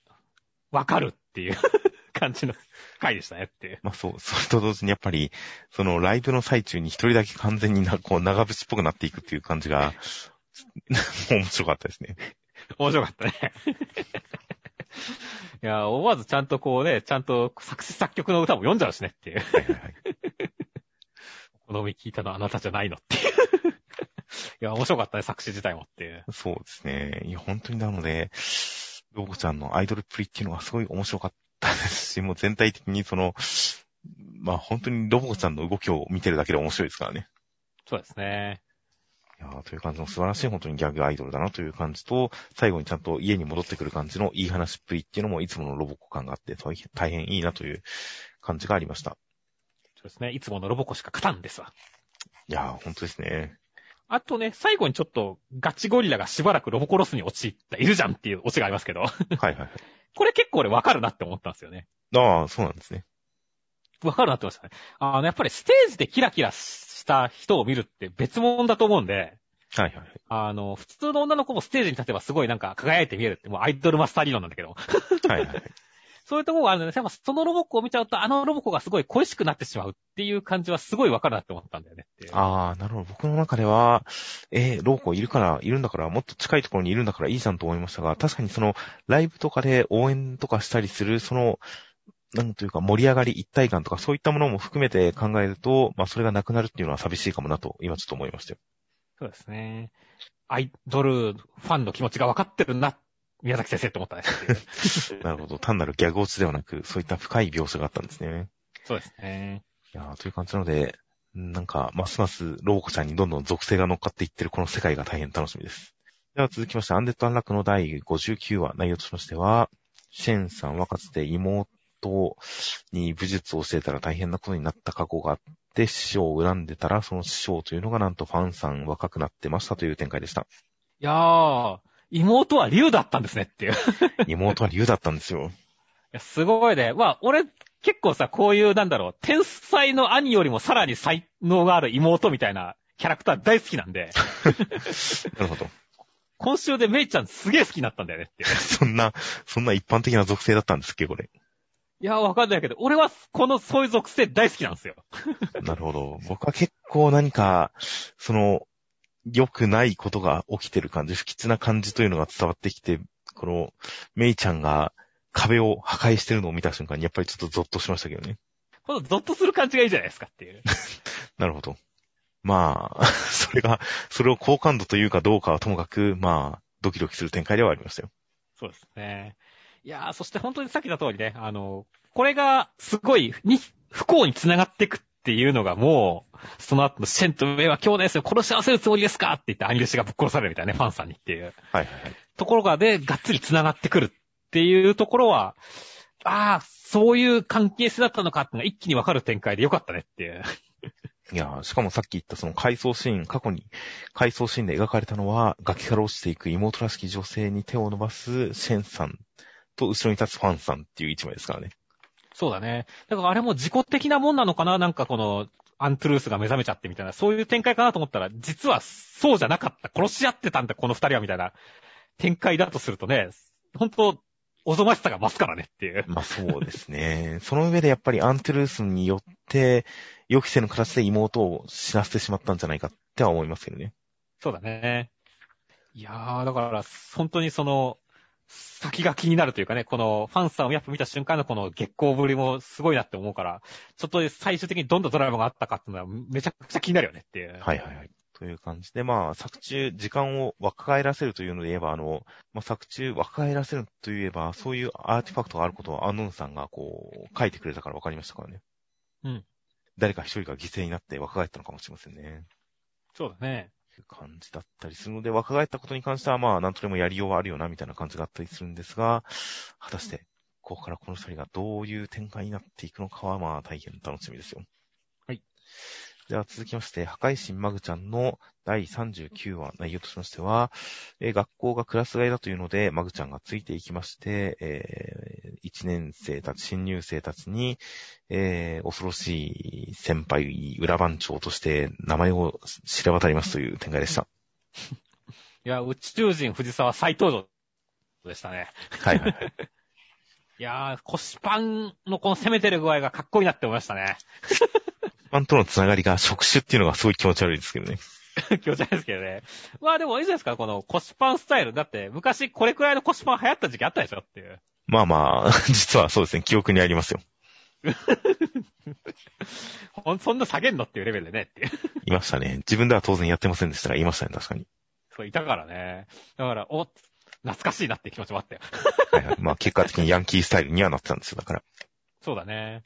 わかるっていう感じの回でしたねっていう。まあそう、それと同時にやっぱり、そのライブの最中に一人だけ完全にな、こう長渕っぽくなっていくっていう感じが、面白かったですね。[laughs] 面白かったね。[laughs] いやー思わずちゃんとこうね、ちゃんと作詞作曲の歌も読んじゃうしねっていう。はいはいはい。このみ聞いたのはあなたじゃないのっていう。[laughs] いや、面白かったね、作詞自体もっていう。そうですね。いや、本当になので、ロボちゃんのアイドルプリっていうのはすごい面白かったですし、もう全体的にその、まあ本当にロボちゃんの動きを見てるだけで面白いですからね。そうですね。いやーという感じの素晴らしい本当にギャグアイドルだなという感じと、最後にちゃんと家に戻ってくる感じのいい話っぷりっていうのもいつものロボコ感があって、大変大変いいなという感じがありました。そうですね。いつものロボコしか勝たんですわ。いやー本当ですね。あとね、最後にちょっとガチゴリラがしばらくロボコロスに陥った、いるじゃんっていうオチがありますけど、はいはいはい。[laughs] これ結構俺わかるなって思ったんですよね。ああ、そうなんですね。わかるなって思いましたね。あの、やっぱりステージでキラキラした人を見るって別物だと思うんで、はいはいはい。あの、普通の女の子もステージに立てばすごいなんか輝いて見えるって、もうアイドルマスター理論なんだけど、はいはいはい。[laughs] そういうところがあるので、やっぱそのロボコを見ちゃうと、あのロボコがすごい恋しくなってしまうっていう感じはすごいわかるなって思ったんだよね。ああ、なるほど。僕の中では、えー、ローコいるから、いるんだから、もっと近いところにいるんだからいいじゃんと思いましたが、確かにその、ライブとかで応援とかしたりする、その、なんというか盛り上がり一体感とかそういったものも含めて考えると、まあそれがなくなるっていうのは寂しいかもなと、今ちょっと思いましたよ。そうですね。アイドルファンの気持ちが分かってるな、宮崎先生って思ったね。なるほど。単なるギャグ落ちではなく、そういった深い描写があったんですね。そうですね。いやーという感じなので、なんか、ますますロボコちゃんにどんどん属性が乗っかっていってるこの世界が大変楽しみです。では続きまして、アンデッド・アンラックの第59話、内容としましては、シェンさんはかつて妹に武術を教えたら大変なことになった過去があって、師匠を恨んでたら、その師匠というのがなんとファンさん若くなってましたという展開でした。いやー、妹は竜だったんですねっていう。い妹は竜だったんですよ。や、すごいね。まあ、俺、結構さ、こういう、なんだろう、天才の兄よりもさらに才能がある妹みたいなキャラクター大好きなんで、[laughs] なるほど。今週でメイちゃんすげえ好きになったんだよねっていう。[laughs] そんな、そんな一般的な属性だったんですっけ、これ。いや、わかんないけど、俺はこの、そういう属性大好きなんですよ。[laughs] なるほど。僕は結構何か、その、良くないことが起きてる感じ、不吉な感じというのが伝わってきて、この、メイちゃんが壁を破壊してるのを見た瞬間に、やっぱりちょっとゾッとしましたけどね。このゾッとする感じがいいじゃないですかっていう。なるほど。まあ、[laughs] それが、それを好感度というかどうかはともかく、まあ、ドキドキする展開ではありましたよ。そうですね。いやー、そして本当にさっき言った通りね、あの、これがすごいに不幸に繋がっていくっていうのがもう、その後のシェンと上は兄弟ですよ、殺し合わせるつもりですかって言って兄弟子がぶっ殺されるみたいなね、ファンさんにっていう。はいはいはい。ところがで、がっつり繋がってくるっていうところは、ああ、そういう関係性だったのかっていうのが一気にわかる展開でよかったねっていう。いや、しかもさっき言ったその回想シーン、過去に回想シーンで描かれたのは、崖から落ちていく妹らしき女性に手を伸ばすシェンさんと後ろに立つファンさんっていう一枚ですからね。そうだね。だからあれも自己的なもんなのかな？なんかこの、アントゥルースが目覚めちゃってみたいな、そういう展開かなと思ったら、実はそうじゃなかった。殺し合ってたんだ、この二人はみたいな展開だとするとね、本当おぞましさが増すからねっていう。まあそうですね。その上でやっぱりアントゥルースによって、予期せぬ形で妹を死なせてしまったんじゃないかっては思いますけどね。そうだね。いやー、だから、本当にその、先が気になるというかね、このファンさんをやっぱ見た瞬間のこの月光ぶりもすごいなって思うから、ちょっと最終的にどんなドラマがあったかっていうのはめちゃくちゃ気になるよねっていう。はいはいはい。という感じで、まあ、作中、時間を若返らせるというので言えば、あの、まあ、作中若返らせるといえば、そういうアーティファクトがあることをアンノンさんがこう、書いてくれたから分かりましたからね。うん。誰か一人が犠牲になって若返ったのかもしれませんね。そうだね。という感じだったりするので、若返ったことに関しては、まあ、なんとでもやりようはあるよな、みたいな感じがあったりするんですが、果たして、ここからこの二人がどういう展開になっていくのかは、まあ、大変楽しみですよ。はい。では続きまして、破壊神マグちゃんの第39話内容としましては、えー学校がクラス替えだというので、マグちゃんがついていきまして、えー、1年生たち、新入生たちに、えー、恐ろしい先輩、裏番長として名前を知れ渡りますという展開でした。[laughs] いや、宇宙人藤沢再登場でしたね。はいはいはい。[laughs] いやー、腰パンのこの攻めてる具合がかっこいいなって思いましたね。ファンとのつながりが触手っていうのがすごい気持ち悪いですけどね。[laughs] 気持ち悪いですけどね。まあでもいいじゃないですか、この腰パンスタイル。だって昔これくらいの腰パン流行った時期あったでしょっていう。まあまあ、[laughs] 実はそうですね、記憶にありますよ。[laughs] ほん、そんな下げんのっていうレベルでねっていう。いましたね。自分では当然やってませんでしたが、いましたね、確かに。そう、いたからね。だから、お、懐かしいなって気持ちもあったよ。はいはい。まあ結果的にヤンキースタイルにはなってたんですよ、だから。そうだね。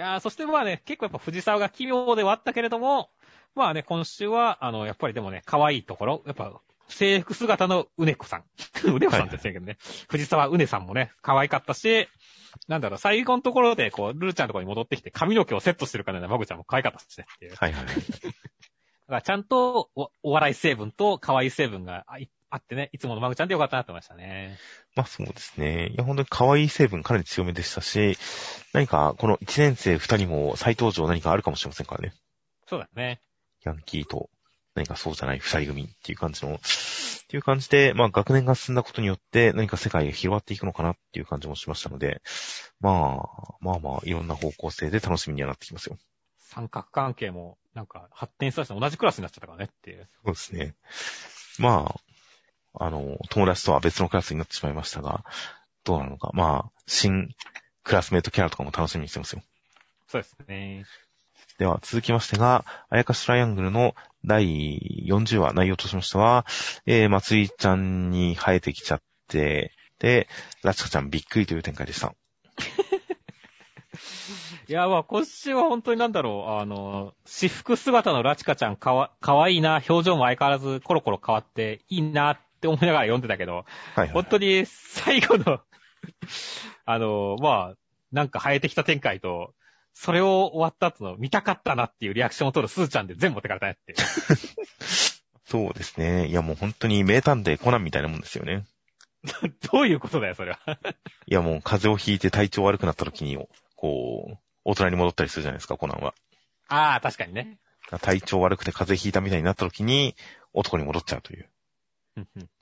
いやー、そしてまあね、結構やっぱ藤沢が奇妙ではあったけれども、まあね、今週は、あの、やっぱりでもね、可愛いところ、やっぱ、制服姿のうねこさん。うねこさんって言ってるけどね。藤沢うねさんもね、可愛かったし、なんだろう、最後のところで、こう、ルルちゃんのところに戻ってきて髪の毛をセットしてるからね、マグちゃんも可愛かったしねっていう。だはいはい。[laughs] からちゃんとお、お笑い成分と可愛い成分があいあってね、いつものマグちゃんでよかったなって思いましたね。まあそうですね。いや、本当に可愛い成分かなり強めでしたし、何かこの1年生2人も再登場何かあるかもしれませんからね。そうだね。ヤンキーと何かそうじゃない2人組っていう感じの、っていう感じで、まあ学年が進んだことによって何か世界が広がっていくのかなっていう感じもしましたので、まあ、まあまあいろんな方向性で楽しみにはなってきますよ。三角関係も、なんか、発展したし同じクラスになっちゃったからねっていう。そうですね。まあ、あの、友達とは別のクラスになってしまいましたが、どうなのか。まあ、新クラスメイトキャラとかも楽しみにしてますよ。そうですね。では、続きましてが、あやかしトライアングルの第40話内容としましては、えー、まつりちゃんに生えてきちゃって、で、ラチカちゃんびっくりという展開でした。[laughs] いや、まあ、今週は本当になんだろう、あの、私服姿のラチカちゃんかわ、かわいいな、表情も相変わらずコロコロ変わって、いいなって思いながら読んでたけど、はいはい本。当に最後の、[laughs] あの、まあ、なんか生えてきた展開と、それを終わった後の見たかったなっていうリアクションを取るスーちゃんで全部持ってかれたねって。[laughs] そうですね。いやもう本当に名探偵コナンみたいなもんですよね。[laughs] どういうことだよ、それは。いやもう風邪をひいて体調悪くなった時に、こう、大人に戻ったりするじゃないですか、コナンは。ああ、確かにね。体調悪くて風邪ひいたみたいになった時に、男に戻っちゃうという。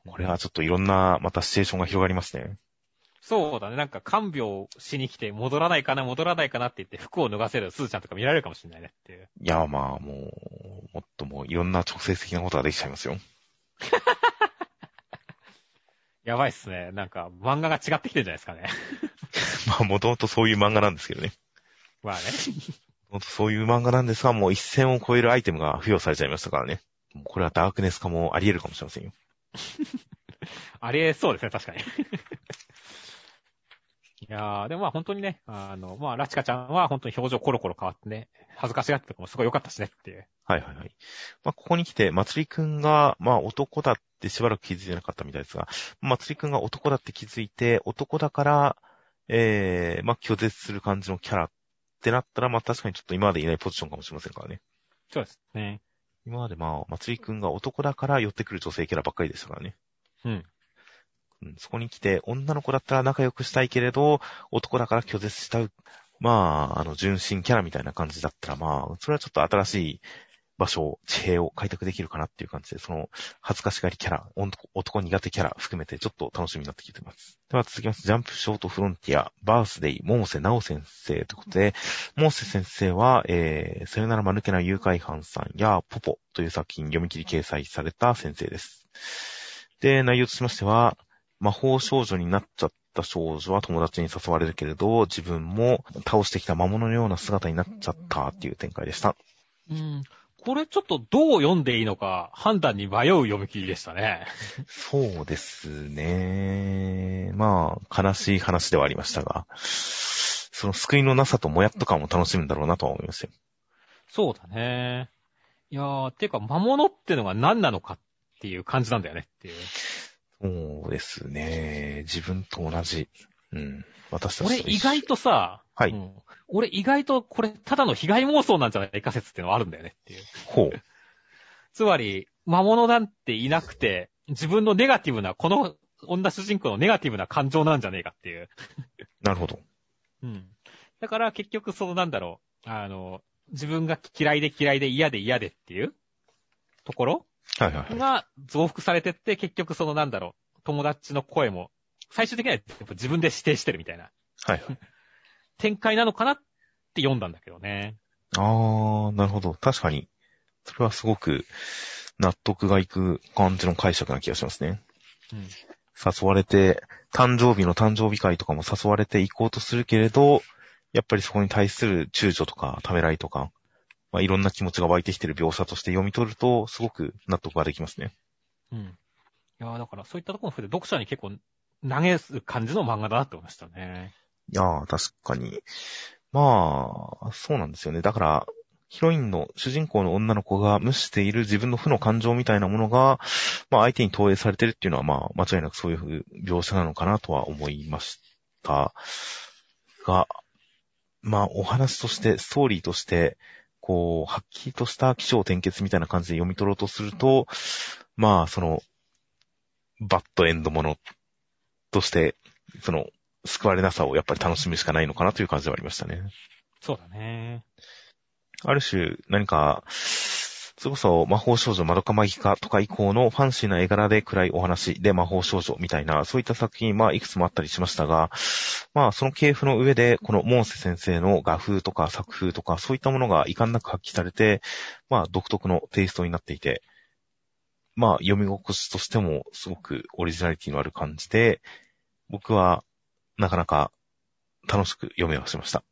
これはちょっといろんな、またシチュエーションが広がりますね。そうだね。なんか看病しに来て戻らないかな、戻らないかなって言って服を脱がせるスーちゃんとか見られるかもしれないねっていう。いや、まあ、もう、もっともういろんな直接的なことができちゃいますよ。[laughs] やばいっすね。なんか漫画が違ってきてるんじゃないですかね。[laughs] まあ、もともとそういう漫画なんですけどね。まあね。もとそういう漫画なんですが、もう一線を超えるアイテムが付与されちゃいましたからね。もうこれはダークネス化もあり得るかもしれませんよ。[laughs] ありえそうですね、確かに。[laughs] いやー、でもまあ本当にね、あの、まあ、ラチカちゃんは本当に表情コロコロ変わってね、恥ずかしがってたのもすごい良かったしねっていう。はいはいはい。まあ、ここに来て、まつりくんが、まあ、男だってしばらく気づいてなかったみたいですが、まつりくんが男だって気づいて、男だから、えー、まあ、拒絶する感じのキャラってなったら、まあ、確かにちょっと今までいないポジションかもしれませんからね。そうですね。今までまあ、まつりくんが男だから寄ってくる女性キャラばっかりでしたからね。うん。うん、そこに来て、女の子だったら仲良くしたいけれど、男だから拒絶したう、まあ、あの、純真キャラみたいな感じだったら、まあ、それはちょっと新しい場所、地平を開拓できるかなっていう感じで、その、恥ずかしがりキャラ、男男苦手キャラ含めて、ちょっと楽しみになってきてます。では続きます。ジャンプショートフロンティア、バースデイ、モーセナオ先生ということで、モーセ先生は、えー、さよなら間抜けな誘拐犯さんや、ポポという作品読み切り掲載された先生です。で、内容としましては、魔法少女になっちゃった少女は友達に誘われるけれど、自分も倒してきた魔物のような姿になっちゃったっていう展開でした。うん。これちょっとどう読んでいいのか判断に迷う読み切りでしたね。そうですね。まあ、悲しい話ではありましたが、その救いのなさともやっと感を楽しむんだろうなとは思いますよ。そうだね。いやー、てか魔物ってのが何なのかっていう感じなんだよねっていう。そうですね。自分と同じ。うん。私たち俺意外とさ、はいうん俺意外とこれただの被害妄想なんじゃないか説っていうのはあるんだよねっていう。ほう。[laughs] つまり、魔物なんていなくて、自分のネガティブな、この女主人公のネガティブな感情なんじゃねえかっていう。[laughs] なるほど。うん。だから結局そのなんだろう、あの、自分が嫌いで嫌いで嫌で嫌でっていうところはいはいはい。が増幅されてって、結局そのなんだろう、友達の声も、最終的には自分で指定してるみたいなはいはい。展開なのかなって読んだんだけどね。あー、なるほど。確かに。それはすごく納得がいく感じの解釈な気がしますね。うん。誘われて、誕生日の誕生日会とかも誘われて行こうとするけれど、やっぱりそこに対する躊躇とかためらいとか、まあ、いろんな気持ちが湧いてきてる描写として読み取ると、すごく納得ができますね。うん。いやーだからそういったところも含めて読者に結構投げす感じの漫画だなって思いましたね。いやー、確かに。まあ、そうなんですよね。だから、ヒロインの主人公の女の子が無視している自分の負の感情みたいなものが、まあ相手に投影されてるっていうのはまあ間違いなくそういう描写なのかなとは思いましたが、まあお話として、ストーリーとして、こう、はっきりとした気象転結みたいな感じで読み取ろうとすると、まあその、バッドエンドものとして、その、救われなさをやっぱり楽しむしかないのかなという感じではありましたね。そうだね。ある種、何か、それこそ魔法少女マドカマギカとか以降のファンシーな絵柄で暗いお話で魔法少女みたいな、そういった作品、まあいくつもあったりしましたが、まあその系譜の上で、このモーセ先生の画風とか作風とか、そういったものが遺憾なく発揮されて、まあ独特のテイストになっていて、まあ読み心地としてもすごくオリジナリティのある感じで、僕はなかなか楽しく読めはしました。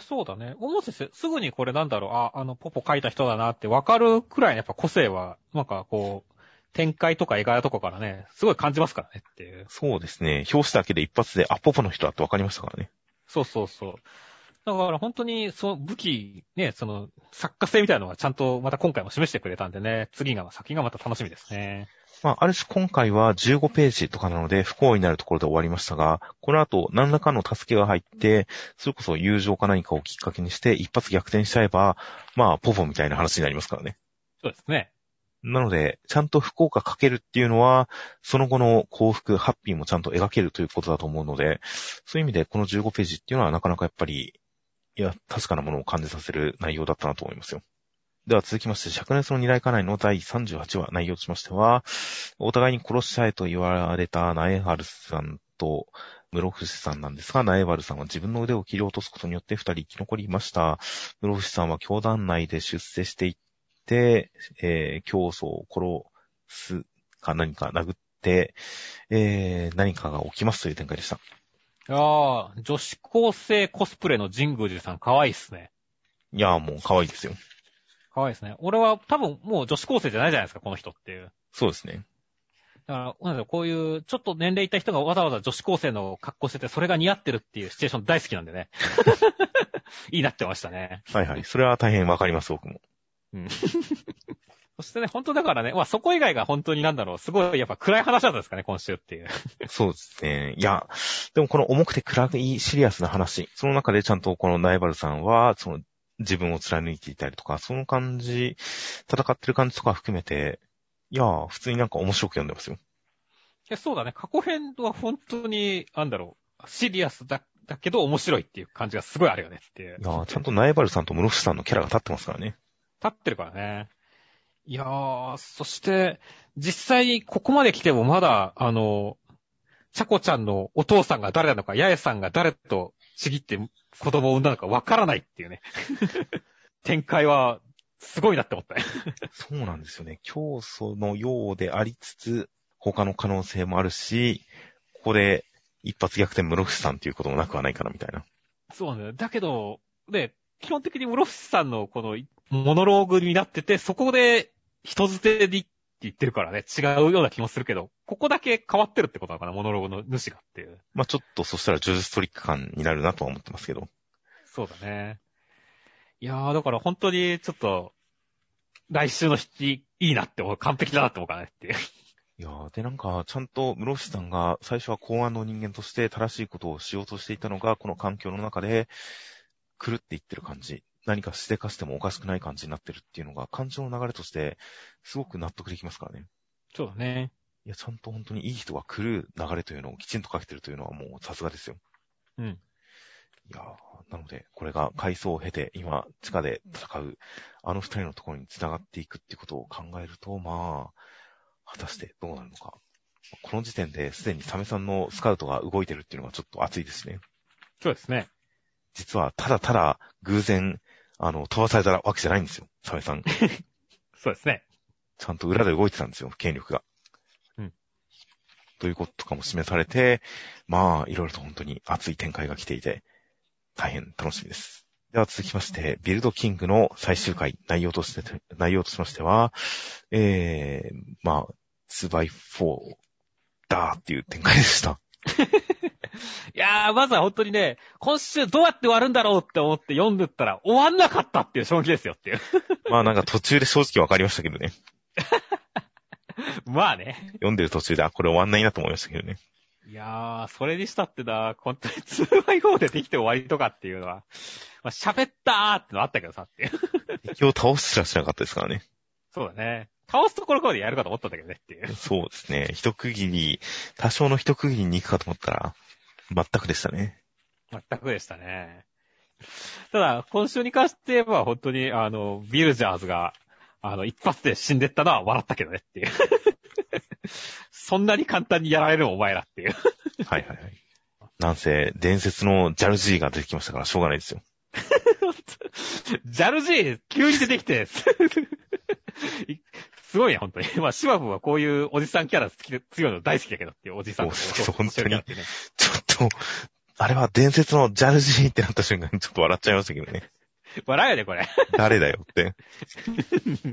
そうだね。思ってすぐにこれなんだろう、あ、あの、ポポ書いた人だなってわかるくらいのやっぱ個性は、なんかこう、展開とか絵柄とかからね、すごい感じますからねっていう。そうですね。表紙だけで一発で、あ、ポポの人だってわかりましたからね。そうそうそう。だから本当に、その武器、ね、その、作家性みたいなのはちゃんとまた今回も示してくれたんでね、次が、先がまた楽しみですね。まあ、ある種今回は15ページとかなので不幸になるところで終わりましたが、この後何らかの助けが入って、それこそ友情か何かをきっかけにして一発逆転しちゃえば、まあ、ポポみたいな話になりますからね。そうですね。なので、ちゃんと福岡かけるっていうのは、その後の幸福、ハッピーもちゃんと描けるということだと思うので、そういう意味でこの15ページっていうのはなかなかやっぱり、いや、確かなものを感じさせる内容だったなと思いますよ。では続きまして、灼熱の二大家内の第38話内容としましては、お互いに殺しちゃえと言われたナエハルさんと室伏さんなんですが、ナエバルさんは自分の腕を切り落とすことによって二人生き残りました。室伏さんは教団内で出世していって、えー、競争を殺すか何か殴って、えー、何かが起きますという展開でした。ああ、女子高生コスプレの神宮寺さん可愛いっすね。いやもう可愛いですよ。可愛いですね。俺は多分もう女子高生じゃないじゃないですか、この人っていう。そうですね。だから、なんだこういう、ちょっと年齢いった人がわざわざ女子高生の格好してて、それが似合ってるっていうシチュエーション大好きなんでね。[laughs] いいなってましたね。はいはい。それは大変わかります、僕も。うん。そしてね、本当だからね、まあそこ以外が本当になんだろう、すごいやっぱ暗い話だったんですかね、今週っていう。そうですね。いや、でもこの重くて暗いシリアスな話、その中でちゃんとこのナイバルさんは、その自分を貫いていたりとか、その感じ、戦ってる感じとか含めて、いやー、普通になんか面白く読んでますよ。いや、そうだね。過去編は本当に、なんだろう、シリアスだ、だけど面白いっていう感じがすごいあるよねっていう。いやー、ちゃんとナイバルさんと室伏さんのキャラが立ってますからね。立ってるからね。いやー、そして、実際にここまで来てもまだ、あの、チャコちゃんのお父さんが誰なのか、ヤエさんが誰とちぎって子供を産んだのかわからないっていうね。[laughs] 展開は、すごいなって思ったね。そうなんですよね。教祖のようでありつつ、他の可能性もあるし、ここで一発逆転室伏さんっていうこともなくはないかなみたいな。そうなんだよ。だけど、ね、基本的に室伏さんのこのモノローグになってて、そこで人捨てで言ってるからね、違うような気もするけど、ここだけ変わってるってことなのかな、モノローグの主がっていう。まあちょっとそしたらジョジストリック感になるなとは思ってますけど。そうだね。いやー、だから本当にちょっと、来週の引き、いいなって思う。完璧だなって思うかねっていう。いやー、でなんか、ちゃんと室伏さんが最初は公安の人間として正しいことをしようとしていたのが、この環境の中で狂っていってる感じ。何かしでかしてもおかしくない感じになってるっていうのが、感情の流れとして、すごく納得できますからね。そうだね。いや、ちゃんと本当にいい人が来る流れというのをきちんと書けてるというのはもうさすがですよ。うん。いやなので、これが階層を経て、今、地下で戦う、あの二人のところに繋がっていくっていうことを考えると、まあ、果たしてどうなるのか。この時点ですでにサメさんのスカウトが動いてるっていうのがちょっと熱いですね。そうですね。実は、ただただ偶然、あの、飛ばされたわけじゃないんですよ、サメさん。[laughs] そうですね。ちゃんと裏で動いてたんですよ、権力が。うん。ということとかも示されて、まあ、いろいろと本当に熱い展開が来ていて、大変楽しみです。では続きまして、ビルドキングの最終回、内容として、内容としましては、えー、まあ、2x4 だーっていう展開でした。[laughs] いやー、まずは本当にね、今週どうやって終わるんだろうって思って読んでったら終わんなかったっていう衝撃ですよっていう。[laughs] まあなんか途中で正直わかりましたけどね。[laughs] まあね。読んでる途中で、あ、これ終わんないなと思いましたけどね。いやー、それにしたってな、本当に 2x4 でできて終わりとかっていうのは、まあ、喋ったーってのあったけどさっていう。敵を倒すらしなかったですからね。そうだね。倒すところまでやるかと思ったんだけどねっていう。そうですね。一区切り、多少の一区切りに行くかと思ったら、全くでしたね。全くでしたね。ただ、今週に関して言えば、本当に、あの、ビルジャーズが、あの、一発で死んでったのは笑ったけどねっていう。[laughs] そんなに簡単にやられるお前らっていう。はいはいはい。なんせ、伝説のジャルジーが出てきましたから、しょうがないですよ。[laughs] ジャルジー、急に出てきて、[laughs] すごいね、本当に。[laughs] まあ、シワブはこういうおじさんキャラ好きで、強いの大好きだけどっていうおじさん、そう、本当に。ちょっと、あれは伝説のジャルジーってなった瞬間にちょっと笑っちゃいましたけどね。[laughs] 笑うよね、これ。誰だよって。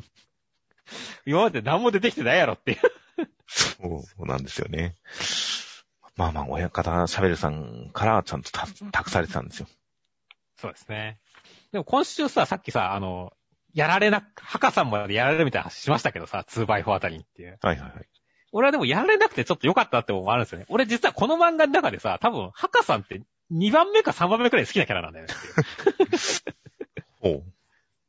[laughs] 今まで何も出てきてないやろっていう。そうなんですよね。まあまあ、親方、シャベルさんからちゃんと託されてたんですよ。そうですね。でも今週さ、さっきさ、あの、やられな、ハカさんまでやられるみたいな話しましたけどさ、2x4 あたりにっていう。はいはいはい。俺はでもやられなくてちょっと良かったって思うもあるんですよね。俺実はこの漫画の中でさ、多分、ハカさんって2番目か3番目くらい好きなキャラなんだよねっていう。[laughs] ほ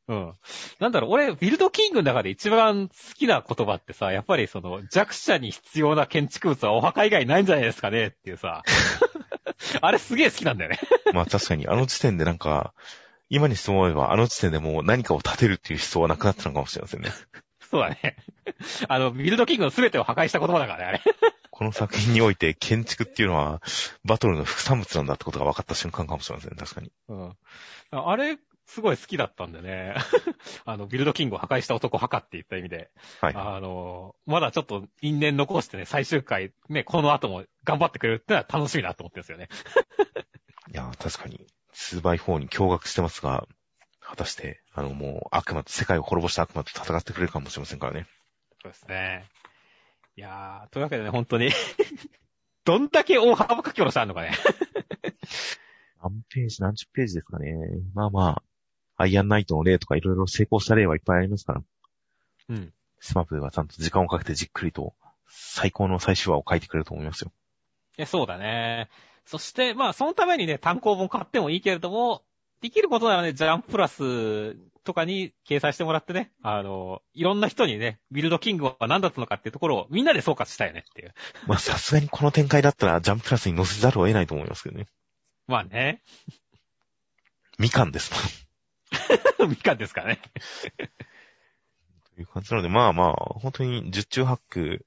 う。うん。なんだろう、俺、ビルドキングの中で一番好きな言葉ってさ、やっぱりその、弱者に必要な建築物はお墓以外ないんじゃないですかねっていうさ。[laughs] あれすげえ好きなんだよね。まあ確かに、あの時点でなんか、今にして思えば、あの時点でもう何かを建てるっていう思想はなくなってたのかもしれませんね。[laughs] そうだね。[laughs] あの、ビルドキングの全てを破壊した言葉だからね、あれ。この作品において建築っていうのは、バトルの副産物なんだってことが分かった瞬間かもしれません、確かに。うん。あれ、すごい好きだったんでね。[laughs] あの、ビルドキングを破壊した男墓って言った意味で。はい。あの、まだちょっと因縁残してね、最終回、ね、この後も頑張ってくれるってのは楽しみだと思ってるんですよね。いや、確かに、2x4 に驚愕してますが、果たして、あの、もう悪魔と、世界を滅ぼした悪魔と戦ってくれるかもしれませんからね。そうですね。いやー、というわけでね、本当に、[laughs] どんだけ大幅書き下ろしあるのかね。[laughs] 何ページ、何十ページですかね。まあまあ、アイアンナイトの例とかいろいろ成功した例はいっぱいありますから。うん。スマップはちゃんと時間をかけてじっくりと最高の最終話を書いてくれると思いますよ。え、そうだね。そして、まあ、そのためにね、単行本買ってもいいけれども、できることならね、ジャンププラスとかに掲載してもらってね、あの、いろんな人にね、ビルドキングは何だったのかっていうところをみんなで総括したいねっていう。まあさすがにこの展開だったらジャンププラスに載せざるを得ないと思いますけどね。まあね。みかんですもん。[laughs] みかんですからね。という感じなので、まあまあ、本当に十中八九、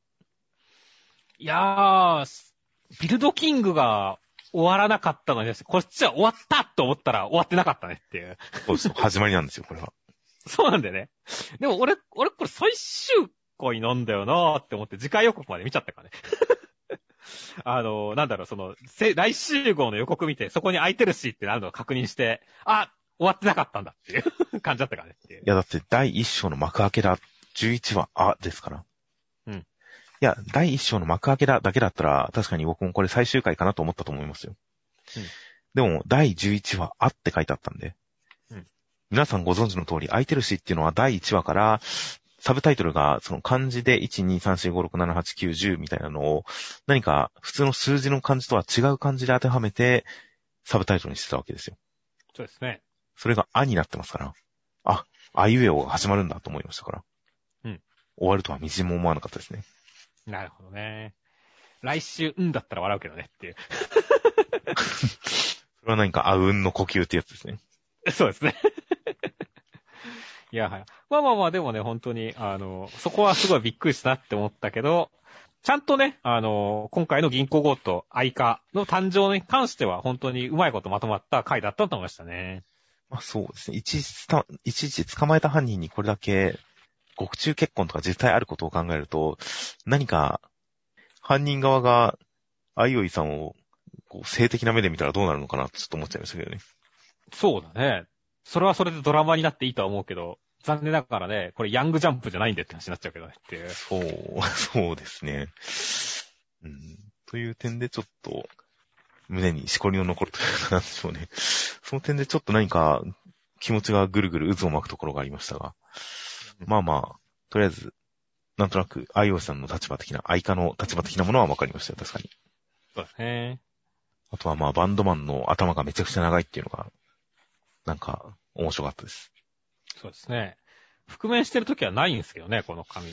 やー、ビルドキングが終わらなかったのに、こっちは終わったと思ったら終わってなかったねっていう。そう。始まりなんですよ、これは。[laughs] そうなんだよね。でも俺、俺これ最終回なんだよなーって思って次回予告まで見ちゃったからね。[laughs] あの、なんだろう、その、せ来週号の予告見て、そこに空いてるしってなるのを確認して、あ、終わってなかったんだっていう感じだったからねい。や、だって第1章の幕開けだ、11話、あ、ですから。うんいや、第1章の幕開けだだけだったら、確かに僕もこれ最終回かなと思ったと思いますよ。うんでも、第11話、あって書いてあったんで。うん皆さんご存知の通り、空いてるしっていうのは第1話から、サブタイトルが、その漢字で1、2、3、4、5、6、7、8、9、10みたいなのを、何か普通の数字の漢字とは違う漢字で当てはめて、サブタイトルにしてたわけですよ。そうですね。それがあになってますから、あ、あいうえおが始まるんだと思いましたから。うん。終わるとはみじんも思わなかったですね。なるほどね。来週、うんだったら笑うけどねっていう。[laughs] それは何かあうんの呼吸ってやつですね。そうですね。いや、はい。まあまあまあ、でもね、本当に、あの、そこはすごいびっくりしたなって思ったけど、ちゃんとね、あの、今回の銀行強盗、愛花の誕生に関しては、本当にうまいことまとまった回だったと思いましたね。まあそうですね。いちいちつた、いちいち捕まえた犯人にこれだけ、獄中結婚とか実際あることを考えると、何か、犯人側が、あいおいさんを、こう、性的な目で見たらどうなるのかなってちょっと思っちゃいましたけどね。そうだね。それはそれでドラマになっていいとは思うけど、残念ながらね、これヤングジャンプじゃないんでって話になっちゃうけどねっていう。そう、[laughs] そうですね。うん。という点でちょっと、胸にしこりの残るというかなんでしょうね。その点でちょっと何か気持ちがぐるぐる渦を巻くところがありましたが。まあまあ、とりあえず、なんとなく、アイオさんの立場的な、愛花の立場的なものは分かりましたよ、確かに。そうですね。あとはまあ、バンドマンの頭がめちゃくちゃ長いっていうのが、なんか、面白かったです。そうですね。覆面してるときはないんですけどね、この髪。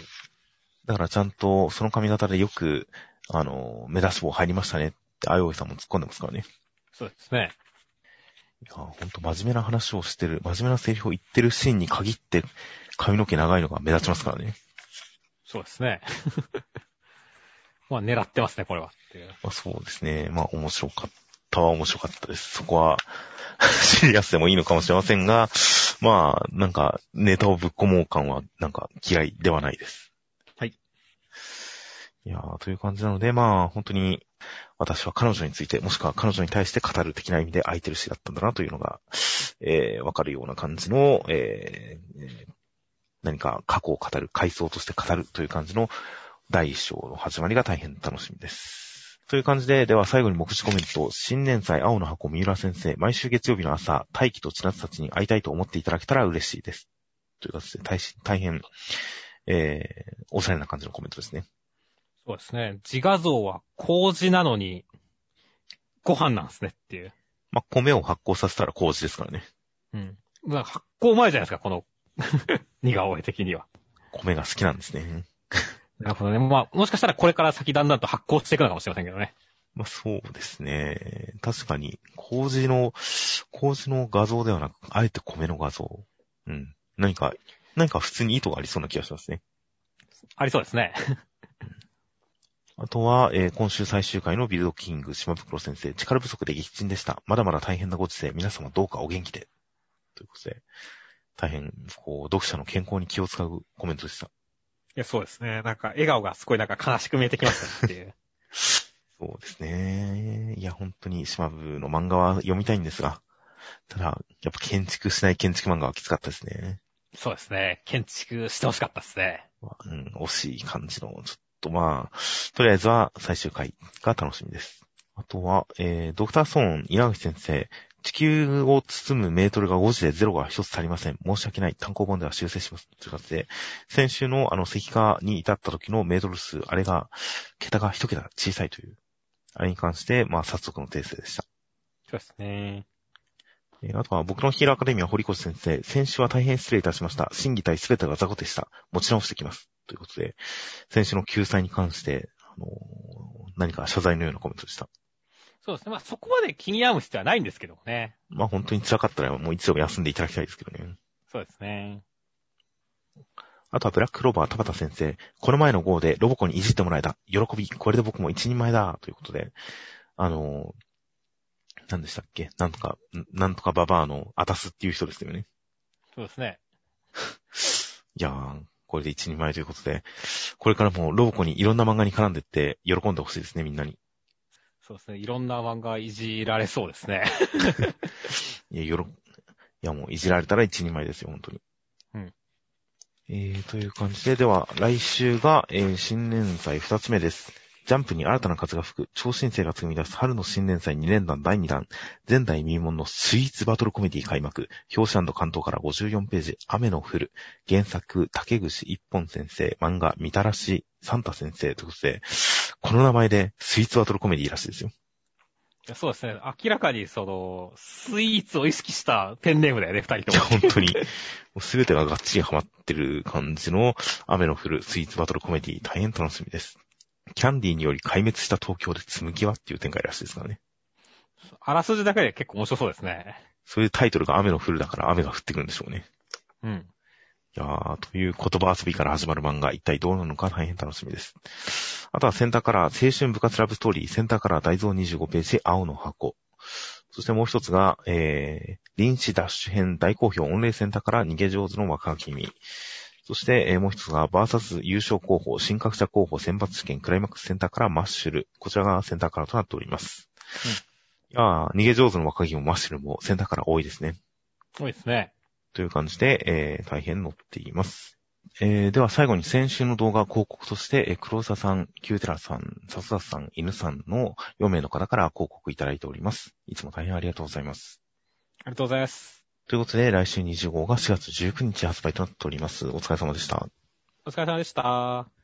だからちゃんと、その髪型でよく、あの、目出し棒入りましたねって、アイオさんも突っ込んでますからね。そうですね。いや、ほんと真面目な話をしてる、真面目なセリフを言ってるシーンに限って、髪の毛長いのが目立ちますからね。そうですね。[laughs] まあ狙ってますね、これは。まあそうですね。まあ面白かったは面白かったです。そこは、[laughs] シリアスでもいいのかもしれませんが、まあ、なんか、ネタをぶっ込もう感は、なんか嫌いではないです。はい。いいやー、という感じなので、まあ、本当に、私は彼女について、もしくは彼女に対して語る的な意味で空いてる詩だったんだなというのが、えー、わかるような感じの、えー、何か過去を語る、回想として語るという感じの第一章の始まりが大変楽しみです。という感じで、では最後に目次コメント、新年祭青の箱三浦先生、毎週月曜日の朝、大気と千夏たちに会いたいと思っていただけたら嬉しいです。という形で、大大変、えー、おしゃれな感じのコメントですね。そうですね。自画像は麹なのに、ご飯なんですねっていう。まあ、米を発酵させたら麹ですからね。うん。まあ、発酵前じゃないですか、この [laughs] 似顔絵的には。米が好きなんですね。なるほどね。まあ、もしかしたらこれから先だんだんと発酵していくのかもしれませんけどね。まあそうですね。確かに、麹の、麹の画像ではなく、あえて米の画像。うん。何か、何か普通に意図がありそうな気がしますね。ありそうですね。あとは、えー、今週最終回のビルドキング、島袋先生、力不足で撃沈でした。まだまだ大変なご時世、皆様どうかお元気で。ということで、大変、こう、読者の健康に気を使うコメントでした。いや、そうですね。なんか、笑顔がすごいなんか悲しく見えてきました [laughs] っていう。そうですね。いや、本当に島部の漫画は読みたいんですが、ただ、やっぱ建築しない建築漫画はきつかったですね。そうですね。建築してほしかったですね。うん、惜しい感じの、ちょっとまあ、とりあえずは最終回が楽しみです。あとは、えー、ドクターソーン、稲垣先生、地球を包むメートルが5時でゼロが一つ足りません。申し訳ない。単行本では修正します。という形で、先週のあの石化に至った時のメートル数、あれが、桁が一桁小さいという、あれに関して、まあ、早速の訂正でした。そうですね。えあとは僕のヒーローアカデミア堀越先生、先週は大変失礼いたしました。審議体すべてが雑魚でした。持ち直してきます。ということで、先週の救済に関して、あのー、何か謝罪のようなコメントでした。そうですね。まあ、そこまで気に病む必要はないんですけどもね。まあ、本当に辛かったらもう一度休んでいただきたいですけどね。そうですね。あとはブラックローバー田畑先生。この前の号でロボコにいじってもらえた。喜び。これで僕も一人前だ。ということで。あのー、何でしたっけ？なんとか、なんとかババアのアタスっていう人ですよね。そうですね。[laughs] いやー、これで一人前ということで、これからもロボコにいろんな漫画に絡んでって喜んでほしいですね、みんなに。そうですね。いろんな漫画いじられそうですね。[laughs] いや、よろ、いやもういじられたら一人前ですよ、本当に。うん。えー、という感じで、では、来週が、えー、新年祭二つ目です。ジャンプに新たな風が吹く、超新星が紡み出す春の新年祭2年団第2弾、前代未聞のスイーツバトルコメディ開幕、表紙関東から54ページ、雨の降る、原作、竹串一本先生、漫画、みたらし、サンタ先生ということで、この名前でスイーツバトルコメディらしいですよ。そうですね。明らかに、その、スイーツを意識したペンネームだよね、二人とも。本当に。すべてががっちりハマってる感じの雨の降るスイーツバトルコメディ、大変楽しみです。キャンディーにより壊滅した東京で紡ぎはっていう展開らしいですからね。あらすじだけで結構面白そうですね。そういうタイトルが雨の降るだから雨が降ってくるんでしょうね。うん。いやー、という言葉遊びから始まる漫画、一体どうなのか大変楽しみです。あとはセンターカラー、青春部活ラブストーリー、センターカラー大蔵25ページ、青の箱。そしてもう一つが、えー、臨死ダッシュ編大好評、オンレイセンターから逃げ上手の若君。そして、えー、もう一つが、バーサス優勝候補、新格者候補選抜試験クライマックスセンターからマッシュル。こちらがセンターカラーとなっております。うん、いや逃げ上手の若木もマッシュルもセンターカラー多いですね。多いですね。という感じで、えー、大変載っています。えー、では最後に先週の動画広告として、えー、黒沢さん、キューテラさん、サスダスさん、犬さんの4名の方から広告いただいております。いつも大変ありがとうございます。ありがとうございます。ということで、来週20号が4月19日発売となっております。お疲れ様でした。お疲れ様でした。